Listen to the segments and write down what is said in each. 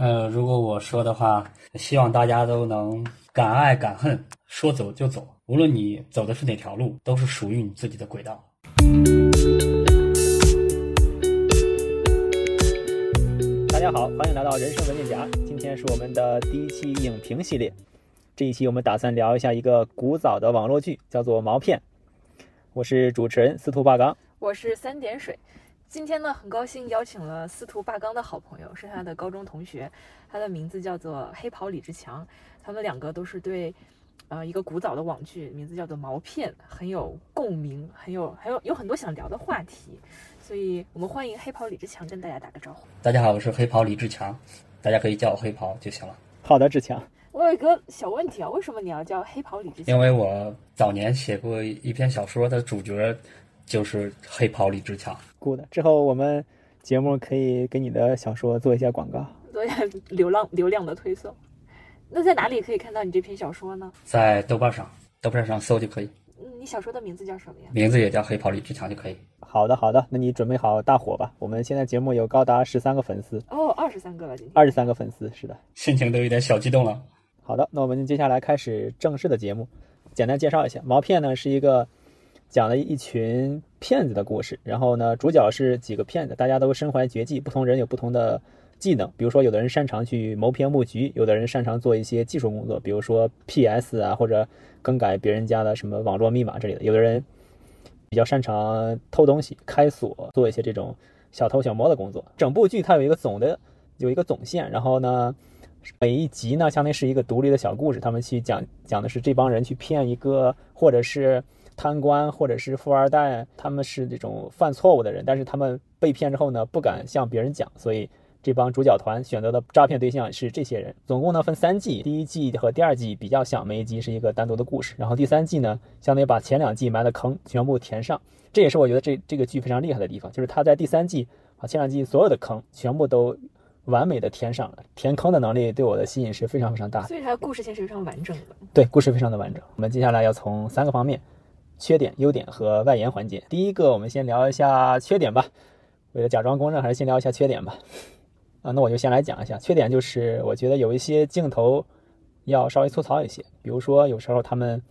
呃，如果我说的话，希望大家都能敢爱敢恨，说走就走。无论你走的是哪条路，都是属于你自己的轨道。大家好，欢迎来到人生文件夹。今天是我们的第一期影评系列。这一期我们打算聊一下一个古早的网络剧，叫做《毛片》。我是主持人司徒霸刚，我是三点水。今天呢，很高兴邀请了司徒霸刚的好朋友，是他的高中同学，他的名字叫做黑袍李志强。他们两个都是对，呃，一个古早的网剧，名字叫做《毛片》，很有共鸣，很有，很有有很多想聊的话题。所以我们欢迎黑袍李志强跟大家打个招呼。大家好，我是黑袍李志强，大家可以叫我黑袍就行了。好的，志强。我有一个小问题啊，为什么你要叫黑袍李志强？因为我早年写过一篇小说，的主角就是黑袍李志强。Good，之后我们节目可以给你的小说做一下广告，做一下流量流量的推送。那在哪里可以看到你这篇小说呢？在豆瓣上，豆瓣上搜就可以。嗯，你小说的名字叫什么呀？名字也叫黑袍李志强就可以。好的，好的，那你准备好大火吧。我们现在节目有高达十三个粉丝哦，二十三个了，今天二十三个粉丝，是的，心情都有点小激动了。好的，那我们接下来开始正式的节目。简单介绍一下，《毛片》呢是一个讲了一群骗子的故事。然后呢，主角是几个骗子，大家都身怀绝技，不同人有不同的技能。比如说，有的人擅长去谋篇布局，有的人擅长做一些技术工作，比如说 PS 啊，或者更改别人家的什么网络密码之类的。有的人比较擅长偷东西、开锁，做一些这种小偷小摸的工作。整部剧它有一个总的有一个总线，然后呢。每一集呢，相当于是一个独立的小故事。他们去讲讲的是这帮人去骗一个，或者是贪官，或者是富二代，他们是这种犯错误的人。但是他们被骗之后呢，不敢向别人讲，所以这帮主角团选择的诈骗对象是这些人。总共呢分三季，第一季和第二季比较像，每一集是一个单独的故事。然后第三季呢，相当于把前两季埋的坑全部填上。这也是我觉得这这个剧非常厉害的地方，就是他在第三季把前两季所有的坑全部都。完美的填上了，填坑的能力对我的吸引是非常非常大的，所以它的故事线是非常完整的。对，故事非常的完整。我们接下来要从三个方面：缺点、优点和外延环节。第一个，我们先聊一下缺点吧。为了假装公正，还是先聊一下缺点吧。啊，那我就先来讲一下缺点，就是我觉得有一些镜头要稍微粗糙一些，比如说有时候他们。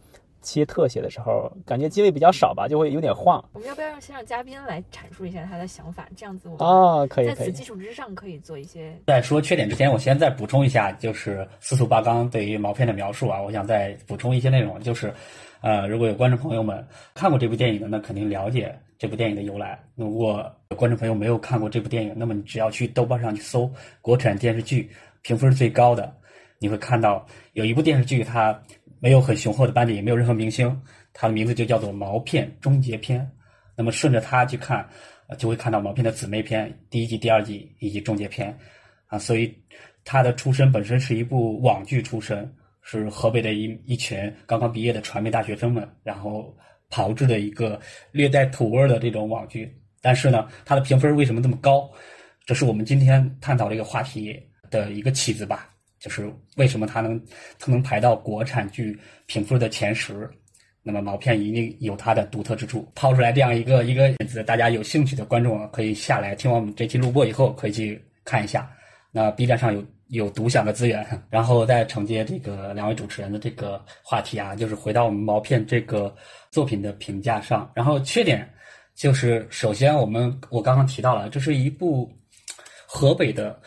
切特写的时候，感觉机位比较少吧，就会有点晃。我们要不要让先让嘉宾来阐述一下他的想法？这样子，我啊，可以，在此基础之上可以做一些。在说缺点之前，我先再补充一下，就是司徒八刚对于毛片的描述啊，我想再补充一些内容，就是，呃，如果有观众朋友们看过这部电影的，那肯定了解这部电影的由来。如果有观众朋友没有看过这部电影，那么你只要去豆瓣上去搜国产电视剧评分最高的，你会看到有一部电视剧它。没有很雄厚的班底，也没有任何明星，它的名字就叫做《毛片终结篇》。那么顺着它去看，就会看到毛片的姊妹篇第一季、第二季以及终结篇，啊，所以它的出身本身是一部网剧出身，是河北的一一群刚刚毕业的传媒大学生们，然后炮制的一个略带土味的这种网剧。但是呢，它的评分为什么这么高？这是我们今天探讨这个话题的一个起子吧。就是为什么它能它能排到国产剧评分的前十？那么毛片一定有它的独特之处。抛出来这样一个一个例子，大家有兴趣的观众可以下来听完我们这期录播以后，可以去看一下。那 B 站上有有独享的资源。然后再承接这个两位主持人的这个话题啊，就是回到我们毛片这个作品的评价上。然后缺点就是，首先我们我刚刚提到了，这是一部河北的。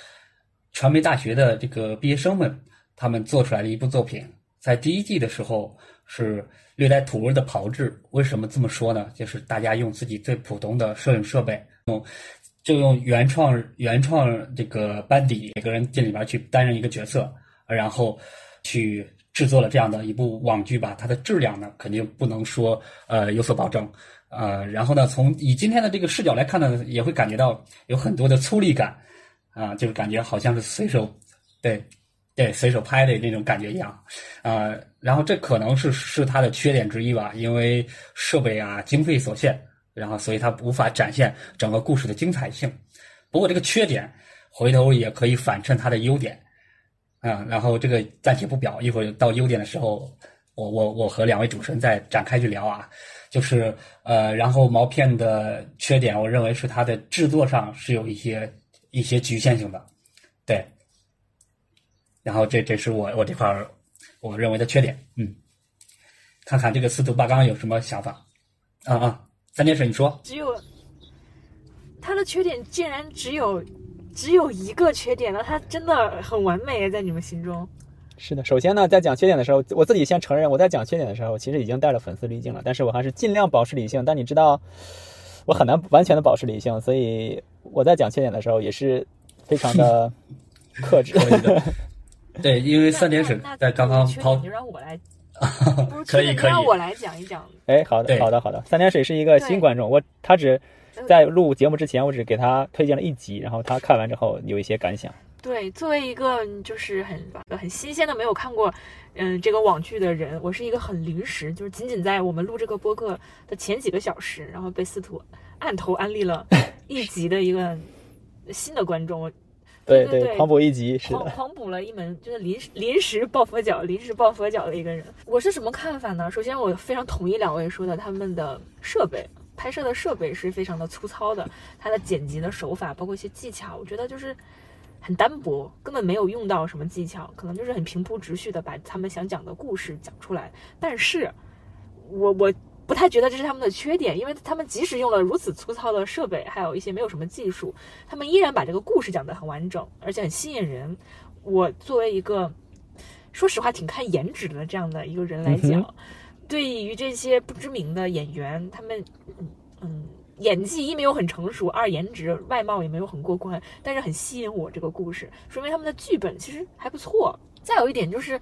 传媒大学的这个毕业生们，他们做出来的一部作品，在第一季的时候是略带土味的炮制。为什么这么说呢？就是大家用自己最普通的摄影设备，用就用原创原创这个班底，每个人进里边去担任一个角色，然后去制作了这样的一部网剧吧。它的质量呢，肯定不能说呃有所保证，呃，然后呢，从以今天的这个视角来看呢，也会感觉到有很多的粗粝感。啊，就是感觉好像是随手，对，对，随手拍的那种感觉一样，啊，然后这可能是是它的缺点之一吧，因为设备啊经费所限，然后所以它无法展现整个故事的精彩性。不过这个缺点回头也可以反衬它的优点，啊，然后这个暂且不表，一会儿到优点的时候，我我我和两位主持人再展开去聊啊，就是呃，然后毛片的缺点，我认为是它的制作上是有一些。一些局限性的，对，然后这这是我我这块儿我认为的缺点，嗯，看看这个司徒八刚有什么想法？啊啊，三点水你说，只有他的缺点竟然只有只有一个缺点了，他真的很完美，在你们心中。是的，首先呢，在讲缺点的时候，我自己先承认，我在讲缺点的时候，其实已经带了粉丝滤镜了，但是我还是尽量保持理性。但你知道，我很难完全的保持理性，所以我在讲缺点的时候也是非常的 克制。对，因为三点水在刚刚抛，你就让我来，可以可以，让我来讲一讲。哎，好的，好的，好的。三点水是一个新观众，我他只在录节目之前，我只给他推荐了一集，然后他看完之后有一些感想。对，作为一个就是很很新鲜的没有看过，嗯，这个网剧的人，我是一个很临时，就是仅仅在我们录这个播客的前几个小时，然后被司徒按头安利了 一集的一个新的观众。对对对，狂补一集，狂狂补了一门，就是临时临时抱佛脚，临时抱佛脚的一个人。我是什么看法呢？首先，我非常同意两位说的，他们的设备拍摄的设备是非常的粗糙的，他的剪辑的手法，包括一些技巧，我觉得就是。很单薄，根本没有用到什么技巧，可能就是很平铺直叙的把他们想讲的故事讲出来。但是，我我不太觉得这是他们的缺点，因为他们即使用了如此粗糙的设备，还有一些没有什么技术，他们依然把这个故事讲得很完整，而且很吸引人。我作为一个说实话挺看颜值的这样的一个人来讲，对于这些不知名的演员，他们嗯。演技一没有很成熟，二颜值外貌也没有很过关，但是很吸引我这个故事，说明他们的剧本其实还不错。再有一点就是，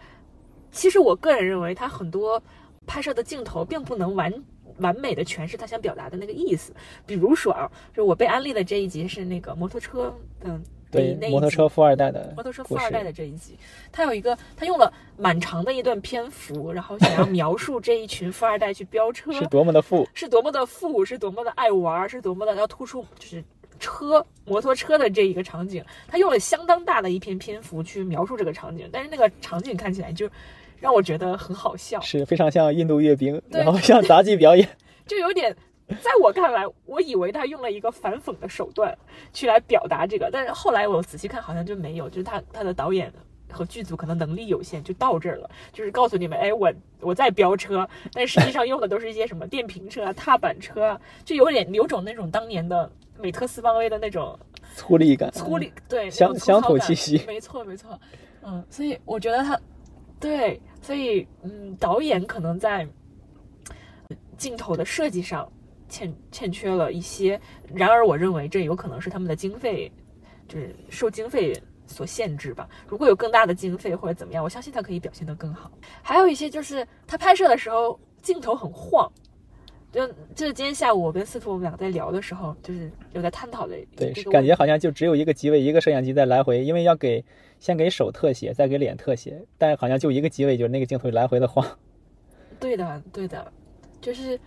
其实我个人认为他很多拍摄的镜头并不能完完美的诠释他想表达的那个意思。比如说啊，就我被安利的这一集是那个摩托车，的。对摩托车富二代的摩托车富二代的这一集，他有一个，他用了蛮长的一段篇幅，然后想要描述这一群富二代去飙车 是多么的富，是多么的富，是多么的爱玩，是多么的要突出就是车摩托车的这一个场景。他用了相当大的一篇篇幅去描述这个场景，但是那个场景看起来就让我觉得很好笑，是非常像印度阅兵，然后像杂技表演，就有点。在我看来，我以为他用了一个反讽的手段去来表达这个，但是后来我仔细看，好像就没有，就是他他的导演和剧组可能能力有限，就到这儿了，就是告诉你们，哎，我我在飙车，但实际上用的都是一些什么电瓶车啊、踏板车啊，就有点有种那种当年的美特斯邦威的那种粗粝感，粗粝对乡乡土气息，没错没错，嗯，所以我觉得他对，所以嗯，导演可能在镜头的设计上。欠欠缺了一些，然而我认为这有可能是他们的经费，就是受经费所限制吧。如果有更大的经费或者怎么样，我相信他可以表现得更好。还有一些就是他拍摄的时候镜头很晃，就就是今天下午我跟司徒我们两个在聊的时候，就是有在探讨的。对，感觉好像就只有一个机位，一个摄像机在来回，因为要给先给手特写，再给脸特写，但好像就一个机位，就是那个镜头来回的晃。对的，对的，就是。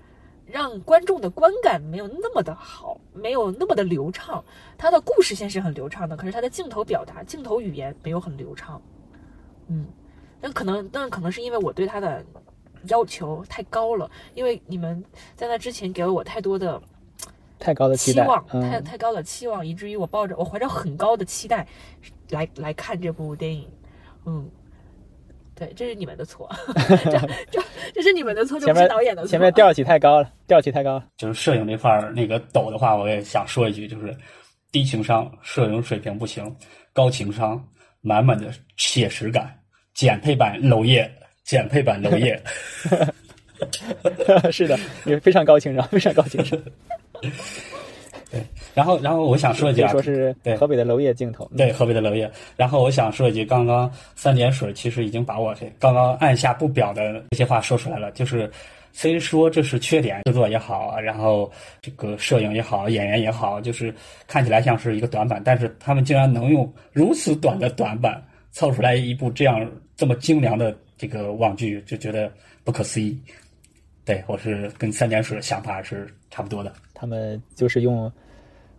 让观众的观感没有那么的好，没有那么的流畅。他的故事线是很流畅的，可是他的镜头表达、镜头语言没有很流畅。嗯，那可能，那可能是因为我对他的要求太高了，因为你们在那之前给了我太多的太高的期望，太太高的期望，以至于我抱着我怀着很高的期待来来看这部电影。嗯。对，这是你们的错，这这这是你们的错，这是导演的错。前面调起太高了，调起太高了。就是摄影这块儿那个抖的话，我也想说一句，就是低情商，摄影水平不行；高情商，满满的写实感。减配版娄烨，减配版娄烨。是的，也非常高情商，非常高情商。对，然后，然后我想说一句，说是对河北的娄烨镜头，对河北的娄烨。然后我想说一句，刚刚三点水其实已经把我这刚刚按下不表的这些话说出来了。就是虽说这是缺点，制作也好，然后这个摄影也好，演员也好，就是看起来像是一个短板，但是他们竟然能用如此短的短板凑出来一部这样这么精良的这个网剧，就觉得不可思议。对我是跟三点水的想法是差不多的。他们就是用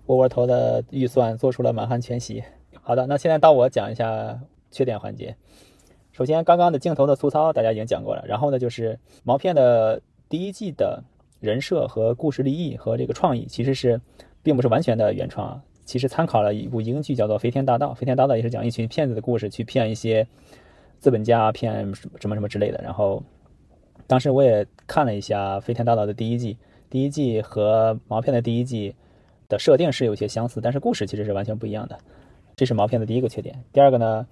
窝窝头的预算做出了满汉全席。好的，那现在到我讲一下缺点环节。首先，刚刚的镜头的粗糙大家已经讲过了。然后呢，就是毛片的第一季的人设和故事立意和这个创意其实是并不是完全的原创啊。其实参考了一部英剧，叫做《飞天大盗》。《飞天大盗》也是讲一群骗子的故事，去骗一些资本家，骗什么什么什么之类的。然后当时我也看了一下《飞天大盗》的第一季，第一季和毛片的第一季的设定是有些相似，但是故事其实是完全不一样的。这是毛片的第一个缺点。第二个呢，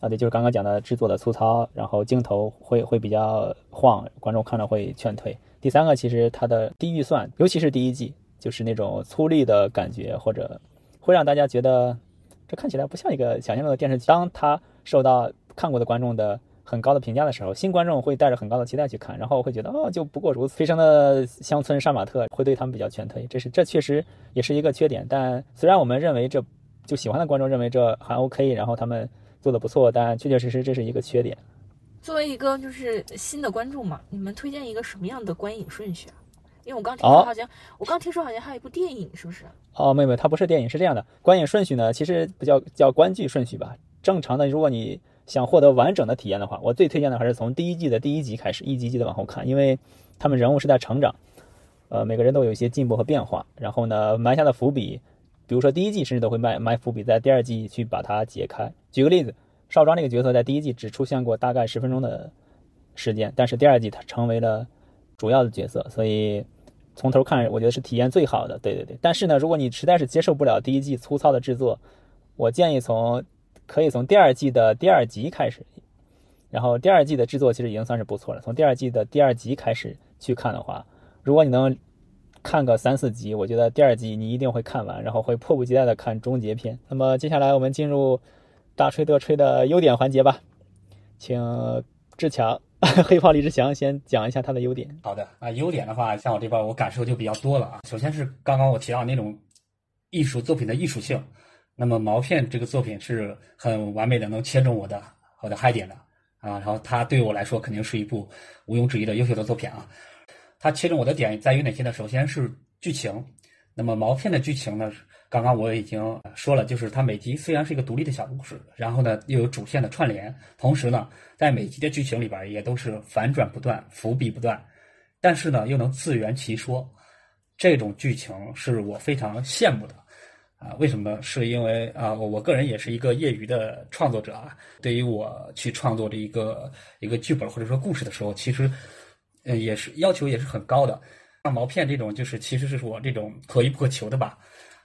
啊对，就是刚刚讲的制作的粗糙，然后镜头会会比较晃，观众看了会劝退。第三个，其实它的低预算，尤其是第一季，就是那种粗粝的感觉，或者会让大家觉得这看起来不像一个想象中的电视剧。当它受到看过的观众的很高的评价的时候，新观众会带着很高的期待去看，然后会觉得哦，就不过如此。非常的乡村杀马特会对他们比较劝退，这是这确实也是一个缺点。但虽然我们认为这就喜欢的观众认为这还 OK，然后他们做的不错，但确确实实这是一个缺点。作为一个就是新的观众嘛，你们推荐一个什么样的观影顺序啊？因为我刚听说好像，我刚听说好像还有一部电影，是不是？哦，没有，它不是电影，是这样的，观影顺序呢，其实不叫叫观剧顺序吧。正常的，如果你想获得完整的体验的话，我最推荐的还是从第一季的第一集开始，一集集的往后看，因为他们人物是在成长，呃，每个人都有一些进步和变化，然后呢，埋下的伏笔，比如说第一季甚至都会埋埋伏笔，在第二季去把它解开。举个例子。少庄这个角色在第一季只出现过大概十分钟的时间，但是第二季他成为了主要的角色，所以从头看我觉得是体验最好的。对对对，但是呢，如果你实在是接受不了第一季粗糙的制作，我建议从可以从第二季的第二集开始，然后第二季的制作其实已经算是不错了。从第二季的第二集开始去看的话，如果你能看个三四集，我觉得第二季你一定会看完，然后会迫不及待的看终结篇。那么接下来我们进入。大吹特吹的优点环节吧，请志强，黑炮李志强先讲一下他的优点。好的啊，优点的话，像我这边我感受就比较多了啊。首先是刚刚我提到那种艺术作品的艺术性，那么毛片这个作品是很完美的，能切中我的我的嗨点的啊。然后它对我来说肯定是一部毋庸置疑的优秀的作品啊。它切中我的点在于哪些呢？首先是剧情，那么毛片的剧情呢？刚刚我已经说了，就是它每集虽然是一个独立的小故事，然后呢又有主线的串联，同时呢在每集的剧情里边也都是反转不断、伏笔不断，但是呢又能自圆其说，这种剧情是我非常羡慕的啊！为什么？是因为啊，我我个人也是一个业余的创作者啊，对于我去创作的一个一个剧本或者说故事的时候，其实呃也是要求也是很高的。像毛片这种，就是其实是我这种可遇不可求的吧。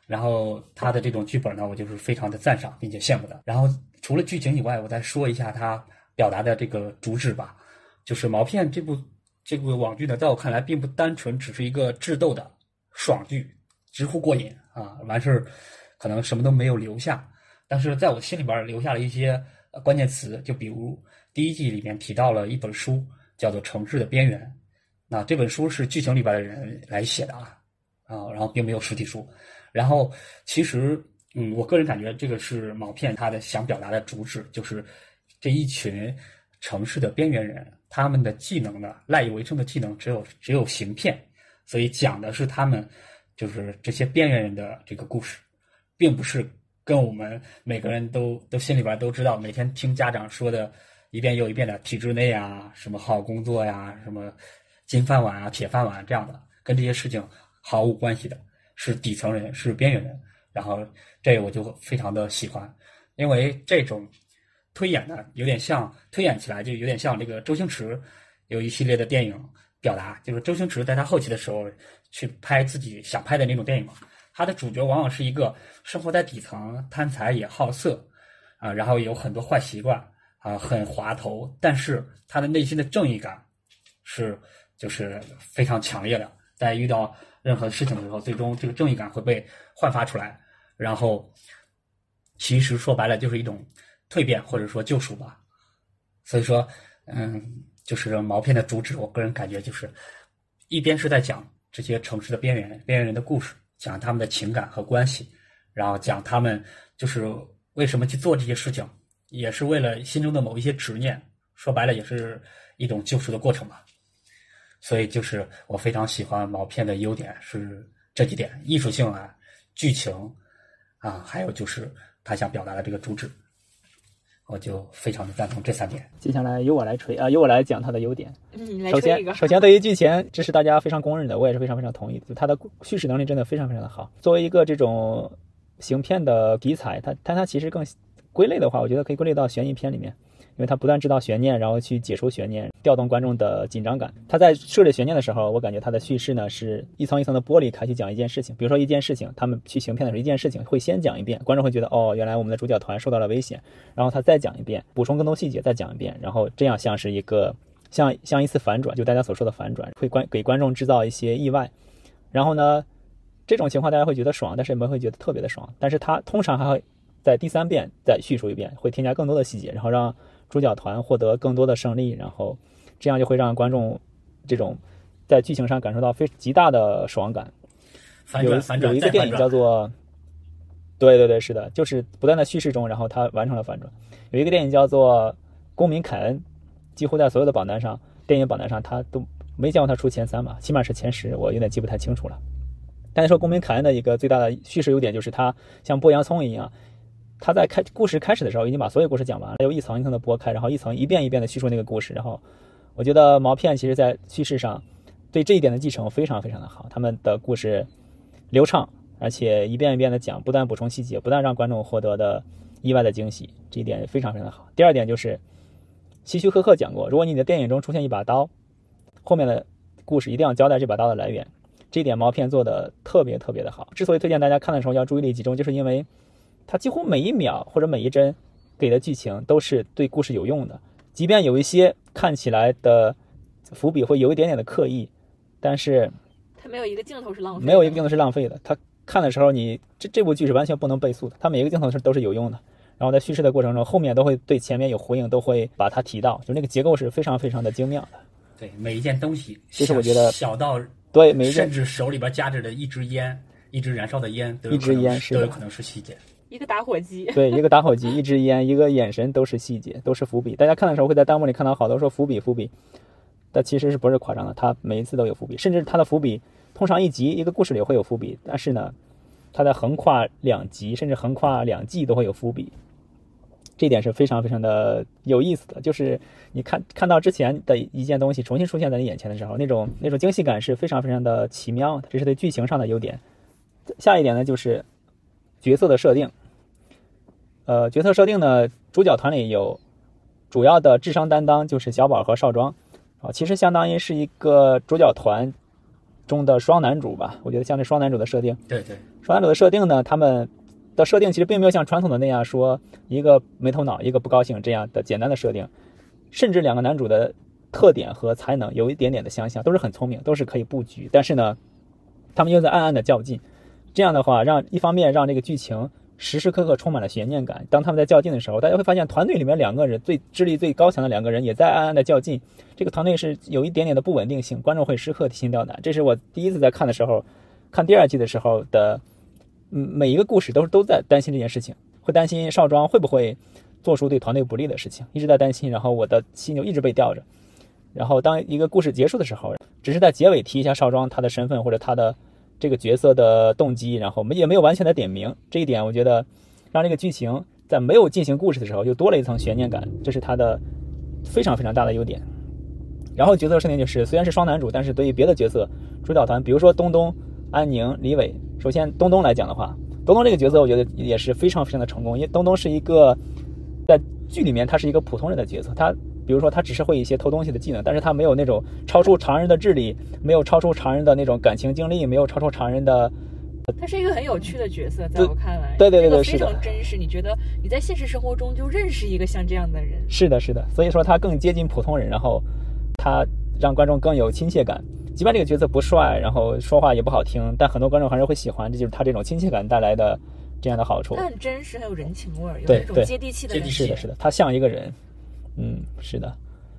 然后他的这种剧本呢，我就是非常的赞赏并且羡慕的。然后除了剧情以外，我再说一下他表达的这个主旨吧。就是《毛片》这部这部网剧呢，在我看来并不单纯只是一个智斗的爽剧，直呼过瘾啊！完事儿可能什么都没有留下，但是在我心里边留下了一些关键词，就比如第一季里面提到了一本书，叫做《城市的边缘》。那这本书是剧情里边的人来写的啊啊，然后并没有实体书。然后，其实，嗯，我个人感觉这个是毛片他的想表达的主旨，就是这一群城市的边缘人，他们的技能呢，赖以为生的技能只有只有行骗，所以讲的是他们就是这些边缘人的这个故事，并不是跟我们每个人都都心里边都知道，每天听家长说的一遍又一遍的体制内啊，什么好工作呀，什么金饭碗啊、铁饭碗这样的，跟这些事情毫无关系的。是底层人，是边缘人，然后这我就非常的喜欢，因为这种推演呢，有点像推演起来就有点像这个周星驰有一系列的电影表达，就是周星驰在他后期的时候去拍自己想拍的那种电影嘛，他的主角往往是一个生活在底层、贪财也好色啊，然后有很多坏习惯啊，很滑头，但是他的内心的正义感是就是非常强烈的，在遇到。任何事情的时候，最终这个正义感会被焕发出来，然后其实说白了就是一种蜕变或者说救赎吧。所以说，嗯，就是毛片的主旨，我个人感觉就是一边是在讲这些城市的边缘边缘人的故事，讲他们的情感和关系，然后讲他们就是为什么去做这些事情，也是为了心中的某一些执念。说白了，也是一种救赎的过程吧。所以就是我非常喜欢毛片的优点是这几点：艺术性啊、剧情啊，还有就是他想表达的这个主旨，我就非常的赞同这三点。接下来由我来吹啊，由我来讲它的优点。嗯，首先，首先对于剧情，这是大家非常公认的，我也是非常非常同意。就它的叙事能力真的非常非常的好。作为一个这种行骗的题材，它但它其实更归类的话，我觉得可以归类到悬疑片里面，因为他不断制造悬念，然后去解除悬念，调动观众的紧张感。他在设置悬念的时候，我感觉他的叙事呢是一层一层的剥离开去讲一件事情，比如说一件事情，他们去行骗的时候，一件事情会先讲一遍，观众会觉得哦，原来我们的主角团受到了危险，然后他再讲一遍，补充更多细节，再讲一遍，然后这样像是一个像像一次反转，就大家所说的反转，会观给观众制造一些意外，然后呢？这种情况大家会觉得爽，但是没会觉得特别的爽。但是他通常还会在第三遍再叙述一遍，会添加更多的细节，然后让主角团获得更多的胜利，然后这样就会让观众这种在剧情上感受到非极大的爽感。有有一个电影叫做，对对对，是的，就是不断的叙事中，然后它完成了反转。有一个电影叫做《公民凯恩》，几乎在所有的榜单上，电影榜单上他都没见过他出前三吧，起码是前十，我有点记不太清楚了。但是说，公民凯恩的一个最大的叙事优点就是他像剥洋葱一样，他在开故事开始的时候已经把所有故事讲完了，又一层一层的剥开，然后一层一遍一遍的叙述那个故事。然后，我觉得毛片其实在叙事上对这一点的继承非常非常的好，他们的故事流畅，而且一遍一遍的讲，不断补充细节，不断让观众获得的意外的惊喜，这一点非常非常的好。第二点就是希区柯克讲过，如果你的电影中出现一把刀，后面的故事一定要交代这把刀的来源。这一点毛片做的特别特别的好。之所以推荐大家看的时候要注意力集中，就是因为它几乎每一秒或者每一帧给的剧情都是对故事有用的。即便有一些看起来的伏笔会有一点点的刻意，但是它没有一个镜头是浪费，没有一个镜头是浪费的。它看的时候，你这这部剧是完全不能倍速的，它每一个镜头是都是有用的。然后在叙事的过程中，后面都会对前面有呼应，都会把它提到，就那个结构是非常非常的精妙的。对每一件东西，其实我觉得小到。对，每甚至手里边夹着的一支烟，一支燃烧的烟，一支烟都有可能是细节。一个打火机，对，一个打火机，一支烟，一个眼神，都是细节，都是伏笔。大家看的时候会在弹幕里看到好多说伏笔，伏笔，但其实是不是夸张的？他每一次都有伏笔，甚至他的伏笔通常一集一个故事里会有伏笔，但是呢，他在横跨两集，甚至横跨两季都会有伏笔。这点是非常非常的有意思的，就是你看看到之前的一件东西重新出现在你眼前的时候，那种那种惊喜感是非常非常的奇妙的，这是对剧情上的优点。下一点呢，就是角色的设定。呃，角色设定呢，主角团里有主要的智商担当，就是小宝和少庄啊，其实相当于是一个主角团中的双男主吧，我觉得像这双男主的设定。对对，双男主的设定呢，他们。的设定其实并没有像传统的那样说一个没头脑，一个不高兴这样的简单的设定，甚至两个男主的特点和才能有一点点的相像，都是很聪明，都是可以布局。但是呢，他们又在暗暗的较劲，这样的话让一方面让这个剧情时时刻刻充满了悬念感。当他们在较劲的时候，大家会发现团队里面两个人最智力最高强的两个人也在暗暗的较劲，这个团队是有一点点的不稳定性，观众会时刻提心吊胆。这是我第一次在看的时候，看第二季的时候的。嗯，每一个故事都是都在担心这件事情，会担心少庄会不会做出对团队不利的事情，一直在担心，然后我的心就一直被吊着。然后当一个故事结束的时候，只是在结尾提一下少庄他的身份或者他的这个角色的动机，然后没也没有完全的点明。这一点我觉得让这个剧情在没有进行故事的时候又多了一层悬念感，这是他的非常非常大的优点。然后角色设定就是虽然是双男主，但是对于别的角色主角团，比如说东东。安宁、李伟，首先东东来讲的话，东东这个角色我觉得也是非常非常的成功，因为东东是一个在剧里面他是一个普通人的角色，他比如说他只是会一些偷东西的技能，但是他没有那种超出常人的智力，没有超出常人的那种感情经历，没有超出常人的。他是一个很有趣的角色，在我看来，对对对对，非常真实。你觉得你在现实生活中就认识一个像这样的人？是的，是的，所以说他更接近普通人，然后他让观众更有亲切感。即便这个角色不帅，然后说话也不好听，但很多观众还是会喜欢，这就是他这种亲切感带来的这样的好处。他很真实，很有人情味儿，有那种接地气的感觉。是的，是的，他像一个人。嗯，是的，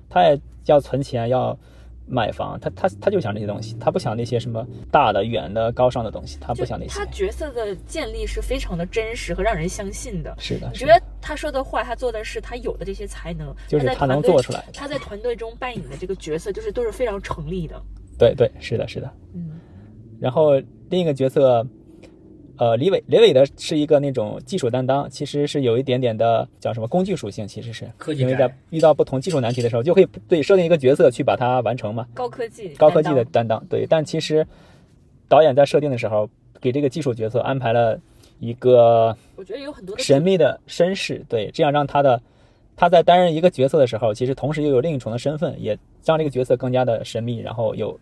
他也要存钱，要买房，他他他就想这些东西，他不想那些什么大的、远的、高尚的东西，他不想那些。他角色的建立是非常的真实和让人相信的。是的，你觉得他说的话，他做的事，他有的这些才能，就是他能做出来。他在团队中扮演的这个角色，就是都是非常成立的。对对，是的，是的，嗯，然后另一个角色，呃，李伟，李伟的是一个那种技术担当，其实是有一点点的叫什么工具属性，其实是，因为在遇到不同技术难题的时候，就会对设定一个角色去把它完成嘛。高科技，高科技的担当，对。但其实导演在设定的时候，给这个技术角色安排了一个我觉得有很多神秘的身世，对，这样让他的他在担任一个角色的时候，其实同时又有另一重的身份，也让这个角色更加的神秘，然后有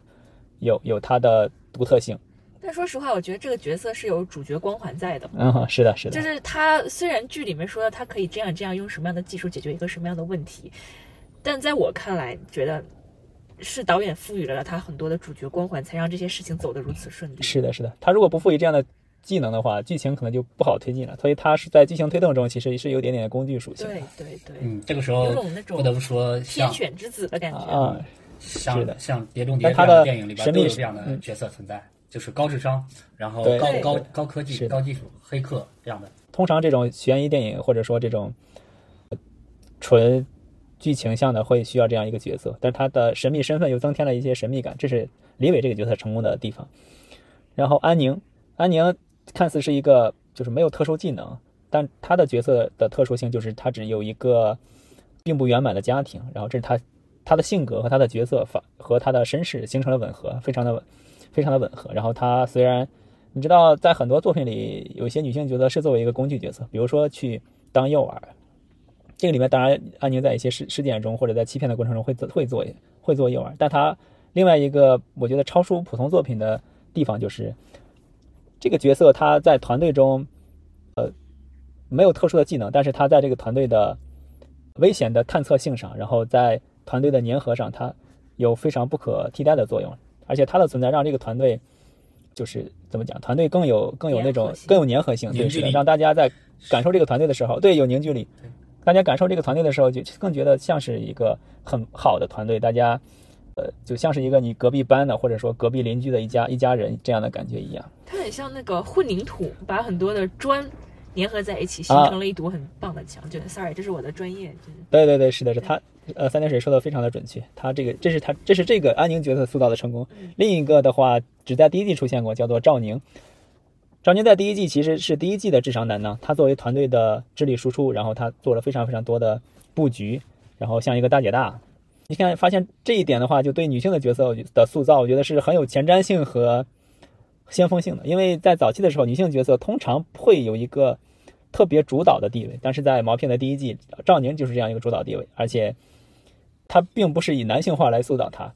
有有他的独特性。但说实话，我觉得这个角色是有主角光环在的。嗯，是的，是的，就是他虽然剧里面说他可以这样这样用什么样的技术解决一个什么样的问题，但在我看来，觉得是导演赋予了他很多的主角光环，才让这些事情走得如此顺利。是的，是的。他如果不赋予这样的技能的话，剧情可能就不好推进了。所以他是在剧情推动中，其实是有点点工具属性。对对对，嗯，这个时候有种那种不得不说天选之子的感觉。啊，像是的像《碟中谍》但他的这样的电影里边神秘都有这样的嗯角色存在，就是高智商，然后对高高高科技、是高技术、黑客这样的。通常这种悬疑电影或者说这种呃纯剧情向的会需要这样一个角色，但是他的神秘身份又增添了一些神秘感，这是李伟这个角色成功的地方。然后安宁，安宁看似是一个就是没有特殊技能，但他的角色的特殊性就是他只有一个并不圆满的家庭，然后这是他他的性格和他的角色反和他的身世形成了吻合，非常的非常的吻合。然后他虽然你知道，在很多作品里，有些女性角色是作为一个工具角色，比如说去当诱饵。这个里面当然，安宁在一些事事件中或者在欺骗的过程中会做会做会做诱饵，但她另外一个我觉得超出普通作品的地方就是，这个角色他在团队中，呃，没有特殊的技能，但是他在这个团队的危险的探测性上，然后在团队的粘合上，他有非常不可替代的作用，而且他的存在让这个团队就是怎么讲，团队更有更有那种更有粘合性，对，是的，让大家在感受这个团队的时候，对，有凝聚力。大家感受这个团队的时候，就更觉得像是一个很好的团队，大家，呃，就像是一个你隔壁班的，或者说隔壁邻居的一家一家人这样的感觉一样。它很像那个混凝土，把很多的砖粘合在一起，形啊成了一堵很棒的墙。就 sorry，这是我的专业，就是对对对，是的，是他，呃，三点水说的非常的准确。他这个，这是他，这是这个安宁角色塑造的成功。另一个的话，只在第一季出现过，叫做赵宁。赵宁在第一季其实是第一季的智商男呢，他作为团队的智力输出，然后他做了非常非常多的布局，然后像一个大姐大。你看，发现这一点的话，就对女性的角色的塑造，我觉得是很有前瞻性和先锋性的。因为在早期的时候，女性角色通常会有一个特别主导的地位，但是在毛片的第一季，赵宁就是这样一个主导地位，而且她并不是以男性化来塑造她，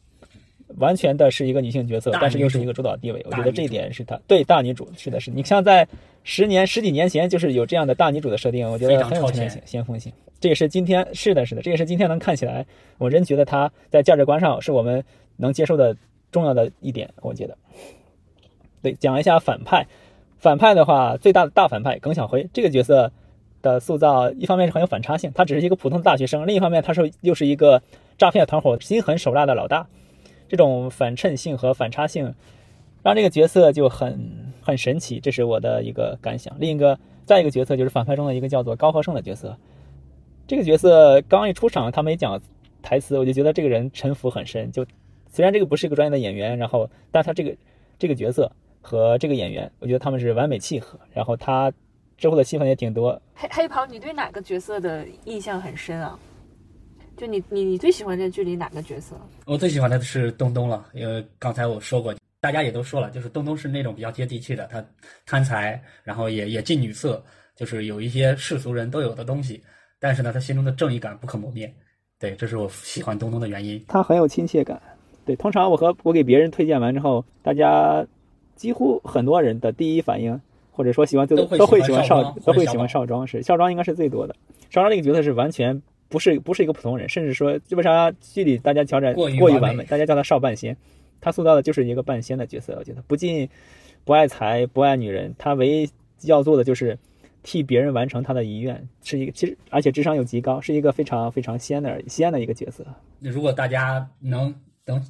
完全的是一个女性角色，但是又是一个主导地位。我觉得这一点是她对大女主是的是。你像在十年十几年前，就是有这样的大女主的设定，我觉得很有前瞻性、先锋性。这也是今天是的是的，这也是今天能看起来，我真觉得她在价值观上是我们能接受的重要的一点。我觉得，对，讲一下反派。反派的话，最大的大反派耿小辉这个角色的塑造，一方面是很有反差性，他只是一个普通的大学生；另一方面，他是又是一个诈骗团伙心狠手辣的老大。这种反衬性和反差性，让这个角色就很很神奇，这是我的一个感想。另一个，再一个角色就是反派中的一个叫做高和胜的角色。这个角色刚一出场，他没讲台词，我就觉得这个人城府很深。就虽然这个不是一个专业的演员，然后但他这个这个角色和这个演员，我觉得他们是完美契合。然后他之后的戏份也挺多，黑黑袍，你对哪个角色的印象很深啊？就你你你最喜欢这剧里哪个角色？我最喜欢的是东东了，因为刚才我说过，大家也都说了，就是东东是那种比较接地气的，他贪财，然后也也近女色，就是有一些世俗人都有的东西，但是呢，他心中的正义感不可磨灭。对，这是我喜欢东东的原因。他很有亲切感。对，通常我和我给别人推荐完之后，大家几乎很多人的第一反应，或者说喜欢都都会喜欢少都会喜欢少庄，是少庄应该是最多的。少庄那个角色是完全不是不是一个普通人，甚至说基本上剧里大家调整过于完美过于完美，大家叫他少半仙，他塑造的就是一个半仙的角色。我觉得不仅不爱财不爱女人，他唯一要做的就是替别人完成他的遗愿，是一个其实而且智商又极高，是一个非常非常仙的仙的一个角色。如果大家能能，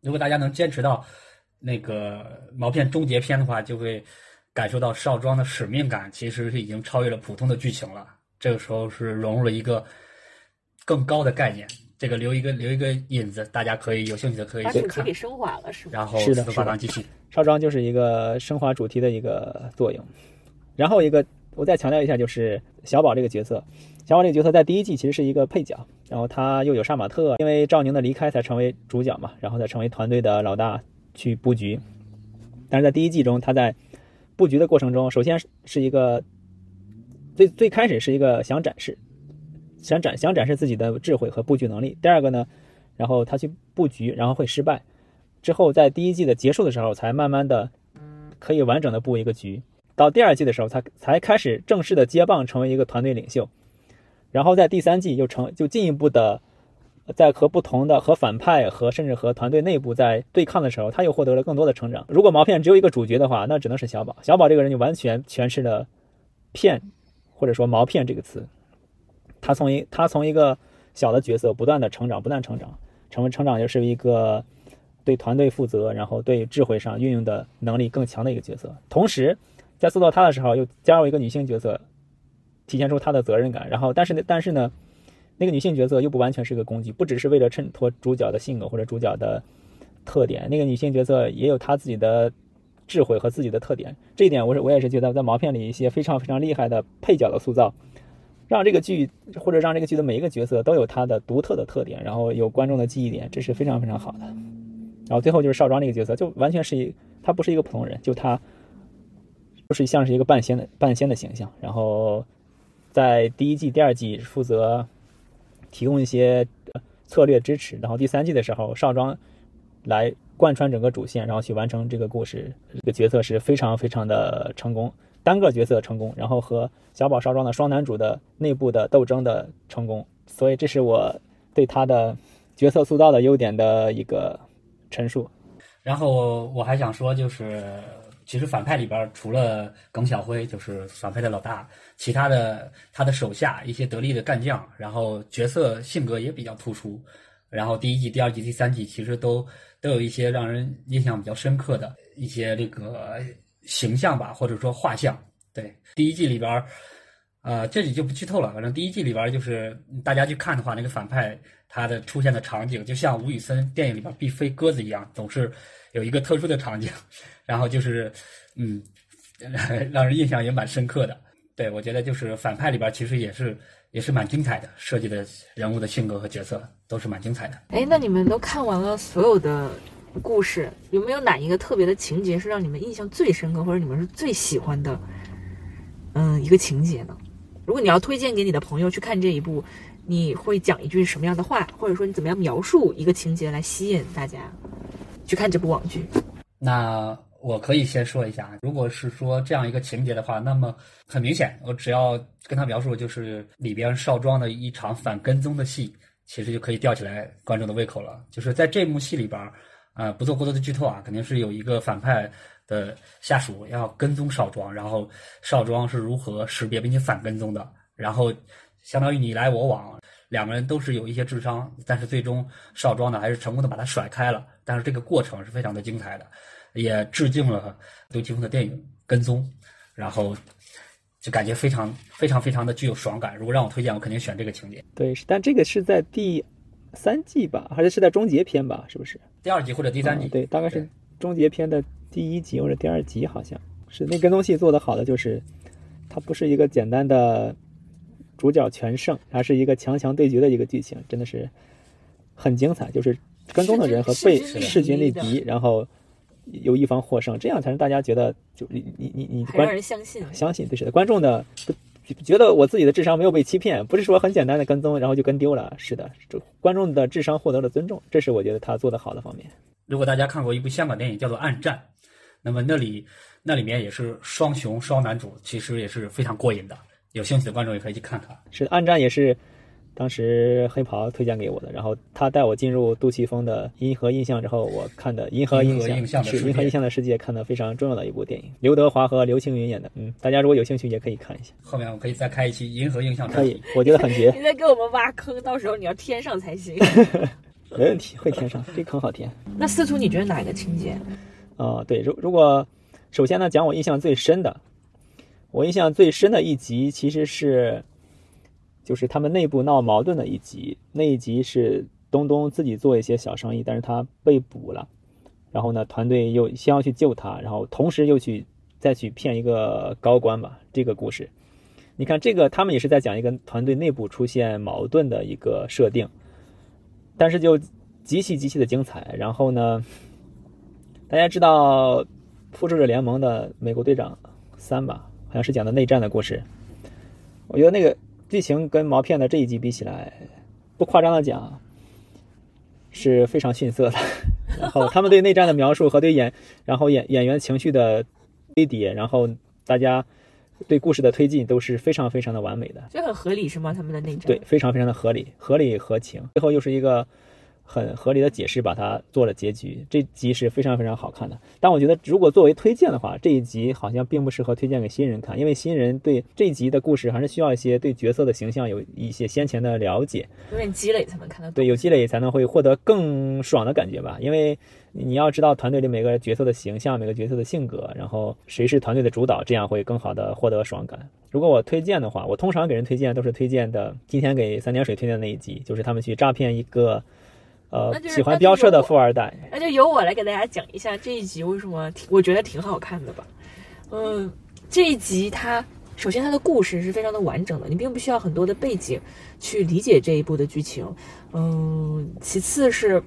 如果大家能坚持到那个毛片终结篇的话，就会感受到少庄的使命感其实是已经超越了普通的剧情了。这个时候是融入了一个更高的概念，这个留一个留一个引子，大家可以有兴趣的可以去看把主题给。升华了，是吗？然后四是的是的继续，少庄就是一个升华主题的一个作用。然后一个，我再强调一下，就是小宝这个角色，小宝这个角色在第一季其实是一个配角，然后他又有杀马特，因为赵宁的离开才成为主角嘛，然后再成为团队的老大去布局。但是在第一季中，他在布局的过程中，首先是一个最最开始是一个想展示，想展想展示自己的智慧和布局能力。第二个呢，然后他去布局，然后会失败，之后在第一季的结束的时候，才慢慢的可以完整的布一个局。到第二季的时候，他才开始正式的接棒，成为一个团队领袖。然后在第三季又成就进一步的，在和不同的和反派和甚至和团队内部在对抗的时候，他又获得了更多的成长。如果毛片只有一个主角的话，那只能是小宝。小宝这个人就完全诠释了“骗”或者说“毛片”这个词。他从一他从一个小的角色不断的成长，不断成长，成为成长就是一个对团队负责，然后对智慧上运用的能力更强的一个角色。同时，在塑造他的时候，又加入一个女性角色，体现出他的责任感。然后，但是呢，但是呢，那个女性角色又不完全是个工具，不只是为了衬托主角的性格或者主角的特点。那个女性角色也有她自己的智慧和自己的特点。这一点，我是我也是觉得，在毛片里一些非常非常厉害的配角的塑造，让这个剧或者让这个剧的每一个角色都有他的独特的特点，然后有观众的记忆点，这是非常非常好的。然后最后就是少庄这个角色，就完全是一他不是一个普通人，就他。不是像是一个半仙的半仙的形象，然后在第一季、第二季负责提供一些策略支持，然后第三季的时候少庄来贯穿整个主线，然后去完成这个故事。这个角色是非常非常的成功，单个角色成功，然后和小宝少庄的双男主的内部的斗争的成功，所以这是我对他的角色塑造的优点的一个陈述。然后我还想说就是。其实反派里边除了耿小辉就是反派的老大，其他的他的手下一些得力的干将，然后角色性格也比较突出。然后第一季、第二季、第三季其实都都有一些让人印象比较深刻的一些这个形象吧，或者说画像。对，第一季里边，呃，这里就不剧透了。反正第一季里边就是大家去看的话，那个反派他的出现的场景，就像吴宇森电影里边必飞鸽子一样，总是有一个特殊的场景。然后就是，嗯，让人印象也蛮深刻的。对我觉得就是反派里边其实也是也是蛮精彩的，设计的人物的性格和角色都是蛮精彩的。哎，那你们都看完了所有的故事，有没有哪一个特别的情节是让你们印象最深刻，或者你们是最喜欢的？嗯，一个情节呢？如果你要推荐给你的朋友去看这一部，你会讲一句什么样的话，或者说你怎么样描述一个情节来吸引大家去看这部网剧？那。我可以先说一下，如果是说这样一个情节的话，那么很明显，我只要跟他描述，就是里边少庄的一场反跟踪的戏，其实就可以吊起来观众的胃口了。就是在这幕戏里边，啊，不做过多的剧透啊，肯定是有一个反派的下属要跟踪少庄，然后少庄是如何识别并且反跟踪的，然后相当于你来我往，两个人都是有一些智商，但是最终少庄呢还是成功的把他甩开了，但是这个过程是非常的精彩的。也致敬了杜琪峰的电影《跟踪》，然后就感觉非常非常非常的具有爽感。如果让我推荐，我肯定选这个情节。对，但这个是在第三季吧，还是是在终结篇吧？是不是？第二季或者第三集？对，大概是终结篇的第一集或者第二集，好像是。那跟踪戏做的好的就是，它不是一个简单的主角全胜，而是一个强强对决的一个剧情，真的是很精彩。就是跟踪的人和被势均力敌，然后。有一方获胜，这样才能大家觉得就你你你你让人相信相信对是的观众的觉得我自己的智商没有被欺骗，不是说很简单的跟踪然后就跟丢了，是的，就观众的智商获得了尊重，这是我觉得他做的好的方面。如果大家看过一部香港电影叫做《暗战》，那么那里那里面也是双雄双男主，其实也是非常过瘾的。有兴趣的观众也可以去看看。是《暗战》也是。当时黑袍推荐给我的，然后他带我进入杜琪峰的《银河印象》之后，我看的《银河印象》是《银河印象》的世界，看的非常重要的一部电影，刘德华和刘青云演的。嗯，大家如果有兴趣也可以看一下。后面我可以再开一期《银河印象》。可以，我觉得很绝。你在给我们挖坑，到时候你要填上才行。没问题，会填上，这坑好填。那司徒，你觉得哪一个情节？啊，对，如如果首先呢，讲我印象最深的，我印象最深的一集其实是。就是他们内部闹矛盾的一集，那一集是东东自己做一些小生意，但是他被捕了，然后呢，团队又先要去救他，然后同时又去再去骗一个高官吧。这个故事，你看这个他们也是在讲一个团队内部出现矛盾的一个设定，但是就极其极其的精彩。然后呢，大家知道复仇者联盟的美国队长三吧，好像是讲的内战的故事。我觉得那个剧情跟毛片的这一集比起来，不夸张的讲，是非常逊色的。然后他们对内战的描述和对演，然后演 演员情绪的堆叠，然后大家对故事的推进都是非常非常的完美的。这很合理是吗？他们的内战对，非常非常的合理，合理合情，最后又是一个很合理的解释，把它做了结局。这集是非常非常好看的。但我觉得，如果作为推荐的话，这一集好像并不适合推荐给新人看，因为新人对这一集的故事还是需要一些对角色的形象有一些先前的了解，有点积累才能看得懂。对，有积累才能会获得更爽的感觉吧。因为你要知道团队里每个角色的形象、每个角色的性格，然后谁是团队的主导，这样会更好的获得爽感。如果我推荐的话，我通常给人推荐都是推荐的今天给三点水推荐的那一集，就是他们去诈骗一个呃那就是喜欢飙车的富二代。那就由我来给大家讲一下这一集为什么我觉得挺好看的吧。嗯，这一集它首先它的故事是非常的完整的，你并不需要很多的背景去理解这一部的剧情。嗯，其次是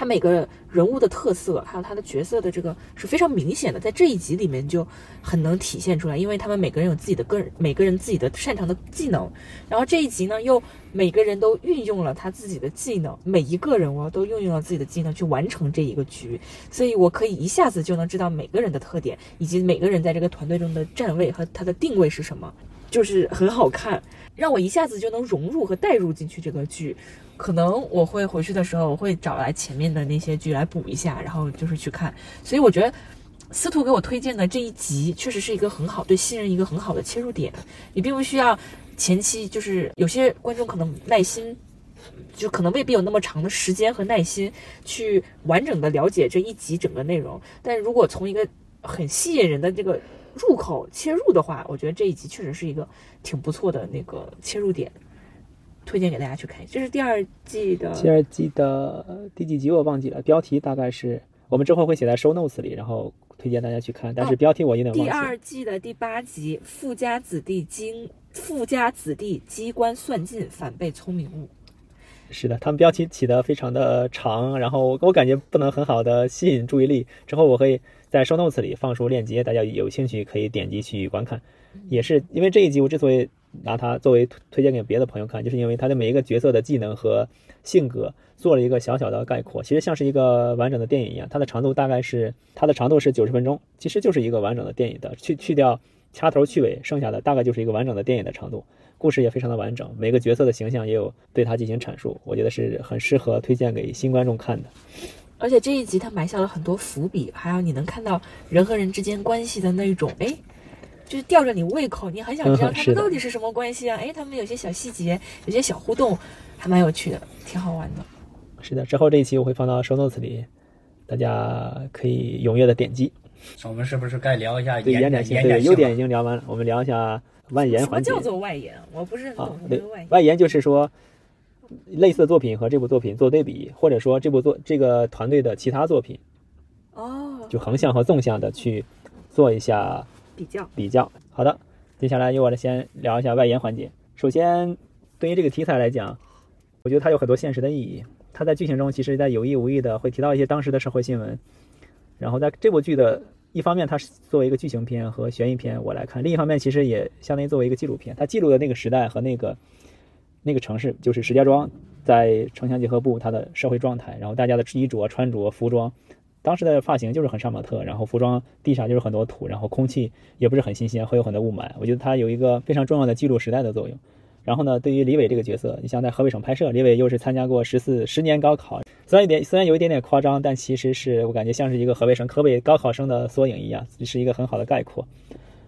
他每个人物的特色，还有他的角色的这个是非常明显的，在这一集里面就很能体现出来，因为他们每个人有自己的个人，每个人自己的擅长的技能，然后这一集呢，又每个人都运用了他自己的技能，每一个人物都运用了自己的技能去完成这一个局，所以我可以一下子就能知道每个人的特点，以及每个人在这个团队中的站位和他的定位是什么，就是很好看，让我一下子就能融入和带入进去这个剧。可能我会回去的时候，我会找来前面的那些剧来补一下，然后就是去看。所以我觉得司徒给我推荐的这一集，确实是一个很好对新人一个很好的切入点。你并不需要前期就是有些观众可能耐心，就可能未必有那么长的时间和耐心去完整的了解这一集整个内容。但如果从一个很吸引人的这个入口切入的话，我觉得这一集确实是一个挺不错的那个切入点。推荐给大家去看，这是第二季的第二季的第几集我忘记了，标题大概是我们之后会写在 show notes 里，然后推荐大家去看。但是标题我有点忘记第。二季的第八集《富家子弟经富家子弟机关算尽，反被聪明误》。是的，他们标题起得非常的长，然后我感觉不能很好的吸引注意力。之后我会在 show notes 里放出链接，大家有兴趣可以点击去观看。也是因为这一集我之所以拿它作为推荐给别的朋友看，就是因为它的每一个角色的技能和性格做了一个小小的概括，其实像是一个完整的电影一样。它的长度大概是它的长度是九十分钟，其实就是一个完整的电影的，去去掉掐头去尾，剩下的大概就是一个完整的电影的长度。故事也非常的完整，每个角色的形象也有对它进行阐述，我觉得是很适合推荐给新观众看的。而且这一集它埋下了很多伏笔，还有你能看到人和人之间关系的那种，哎，就是吊着你胃口，你很想知道他们到底是什么关系啊？哎，他们有些小细节，有些小互动，还蛮有趣的，挺好玩的。是的，之后这一期我会放到 show notes 里，大家可以踊跃的点击。我们是不是该聊一下对延延展性，对优点已经聊完了，我们聊一下外延环节什么叫。做外延？我不是很啊外延。外延就是说，类似的作品和这部作品做对比，或者说这部作这个团队的其他作品，哦，就横向和纵向的去做一下比较比较。好的，接下来由我来先聊一下外延环节。首先，对于这个题材来讲，我觉得它有很多现实的意义。它在剧情中其实在有意无意的会提到一些当时的社会新闻。然后在这部剧的一方面，它是作为一个剧情片和悬疑片我来看；另一方面，其实也相当于作为一个纪录片，它记录的那个时代和那个那个城市，就是石家庄在城乡结合部它的社会状态，然后大家的衣着、穿着、服装。当时的发型就是很杀马特，然后服装地上就是很多土，然后空气也不是很新鲜，会有很多雾霾。我觉得它有一个非常重要的记录时代的作用。然后呢，对于李伟这个角色，你像在河北省拍摄，李伟又是参加过十四十年高考，虽然有点虽然有一点点夸张，但其实是我感觉像是一个河北省河北高考生的缩影一样，是一个很好的概括。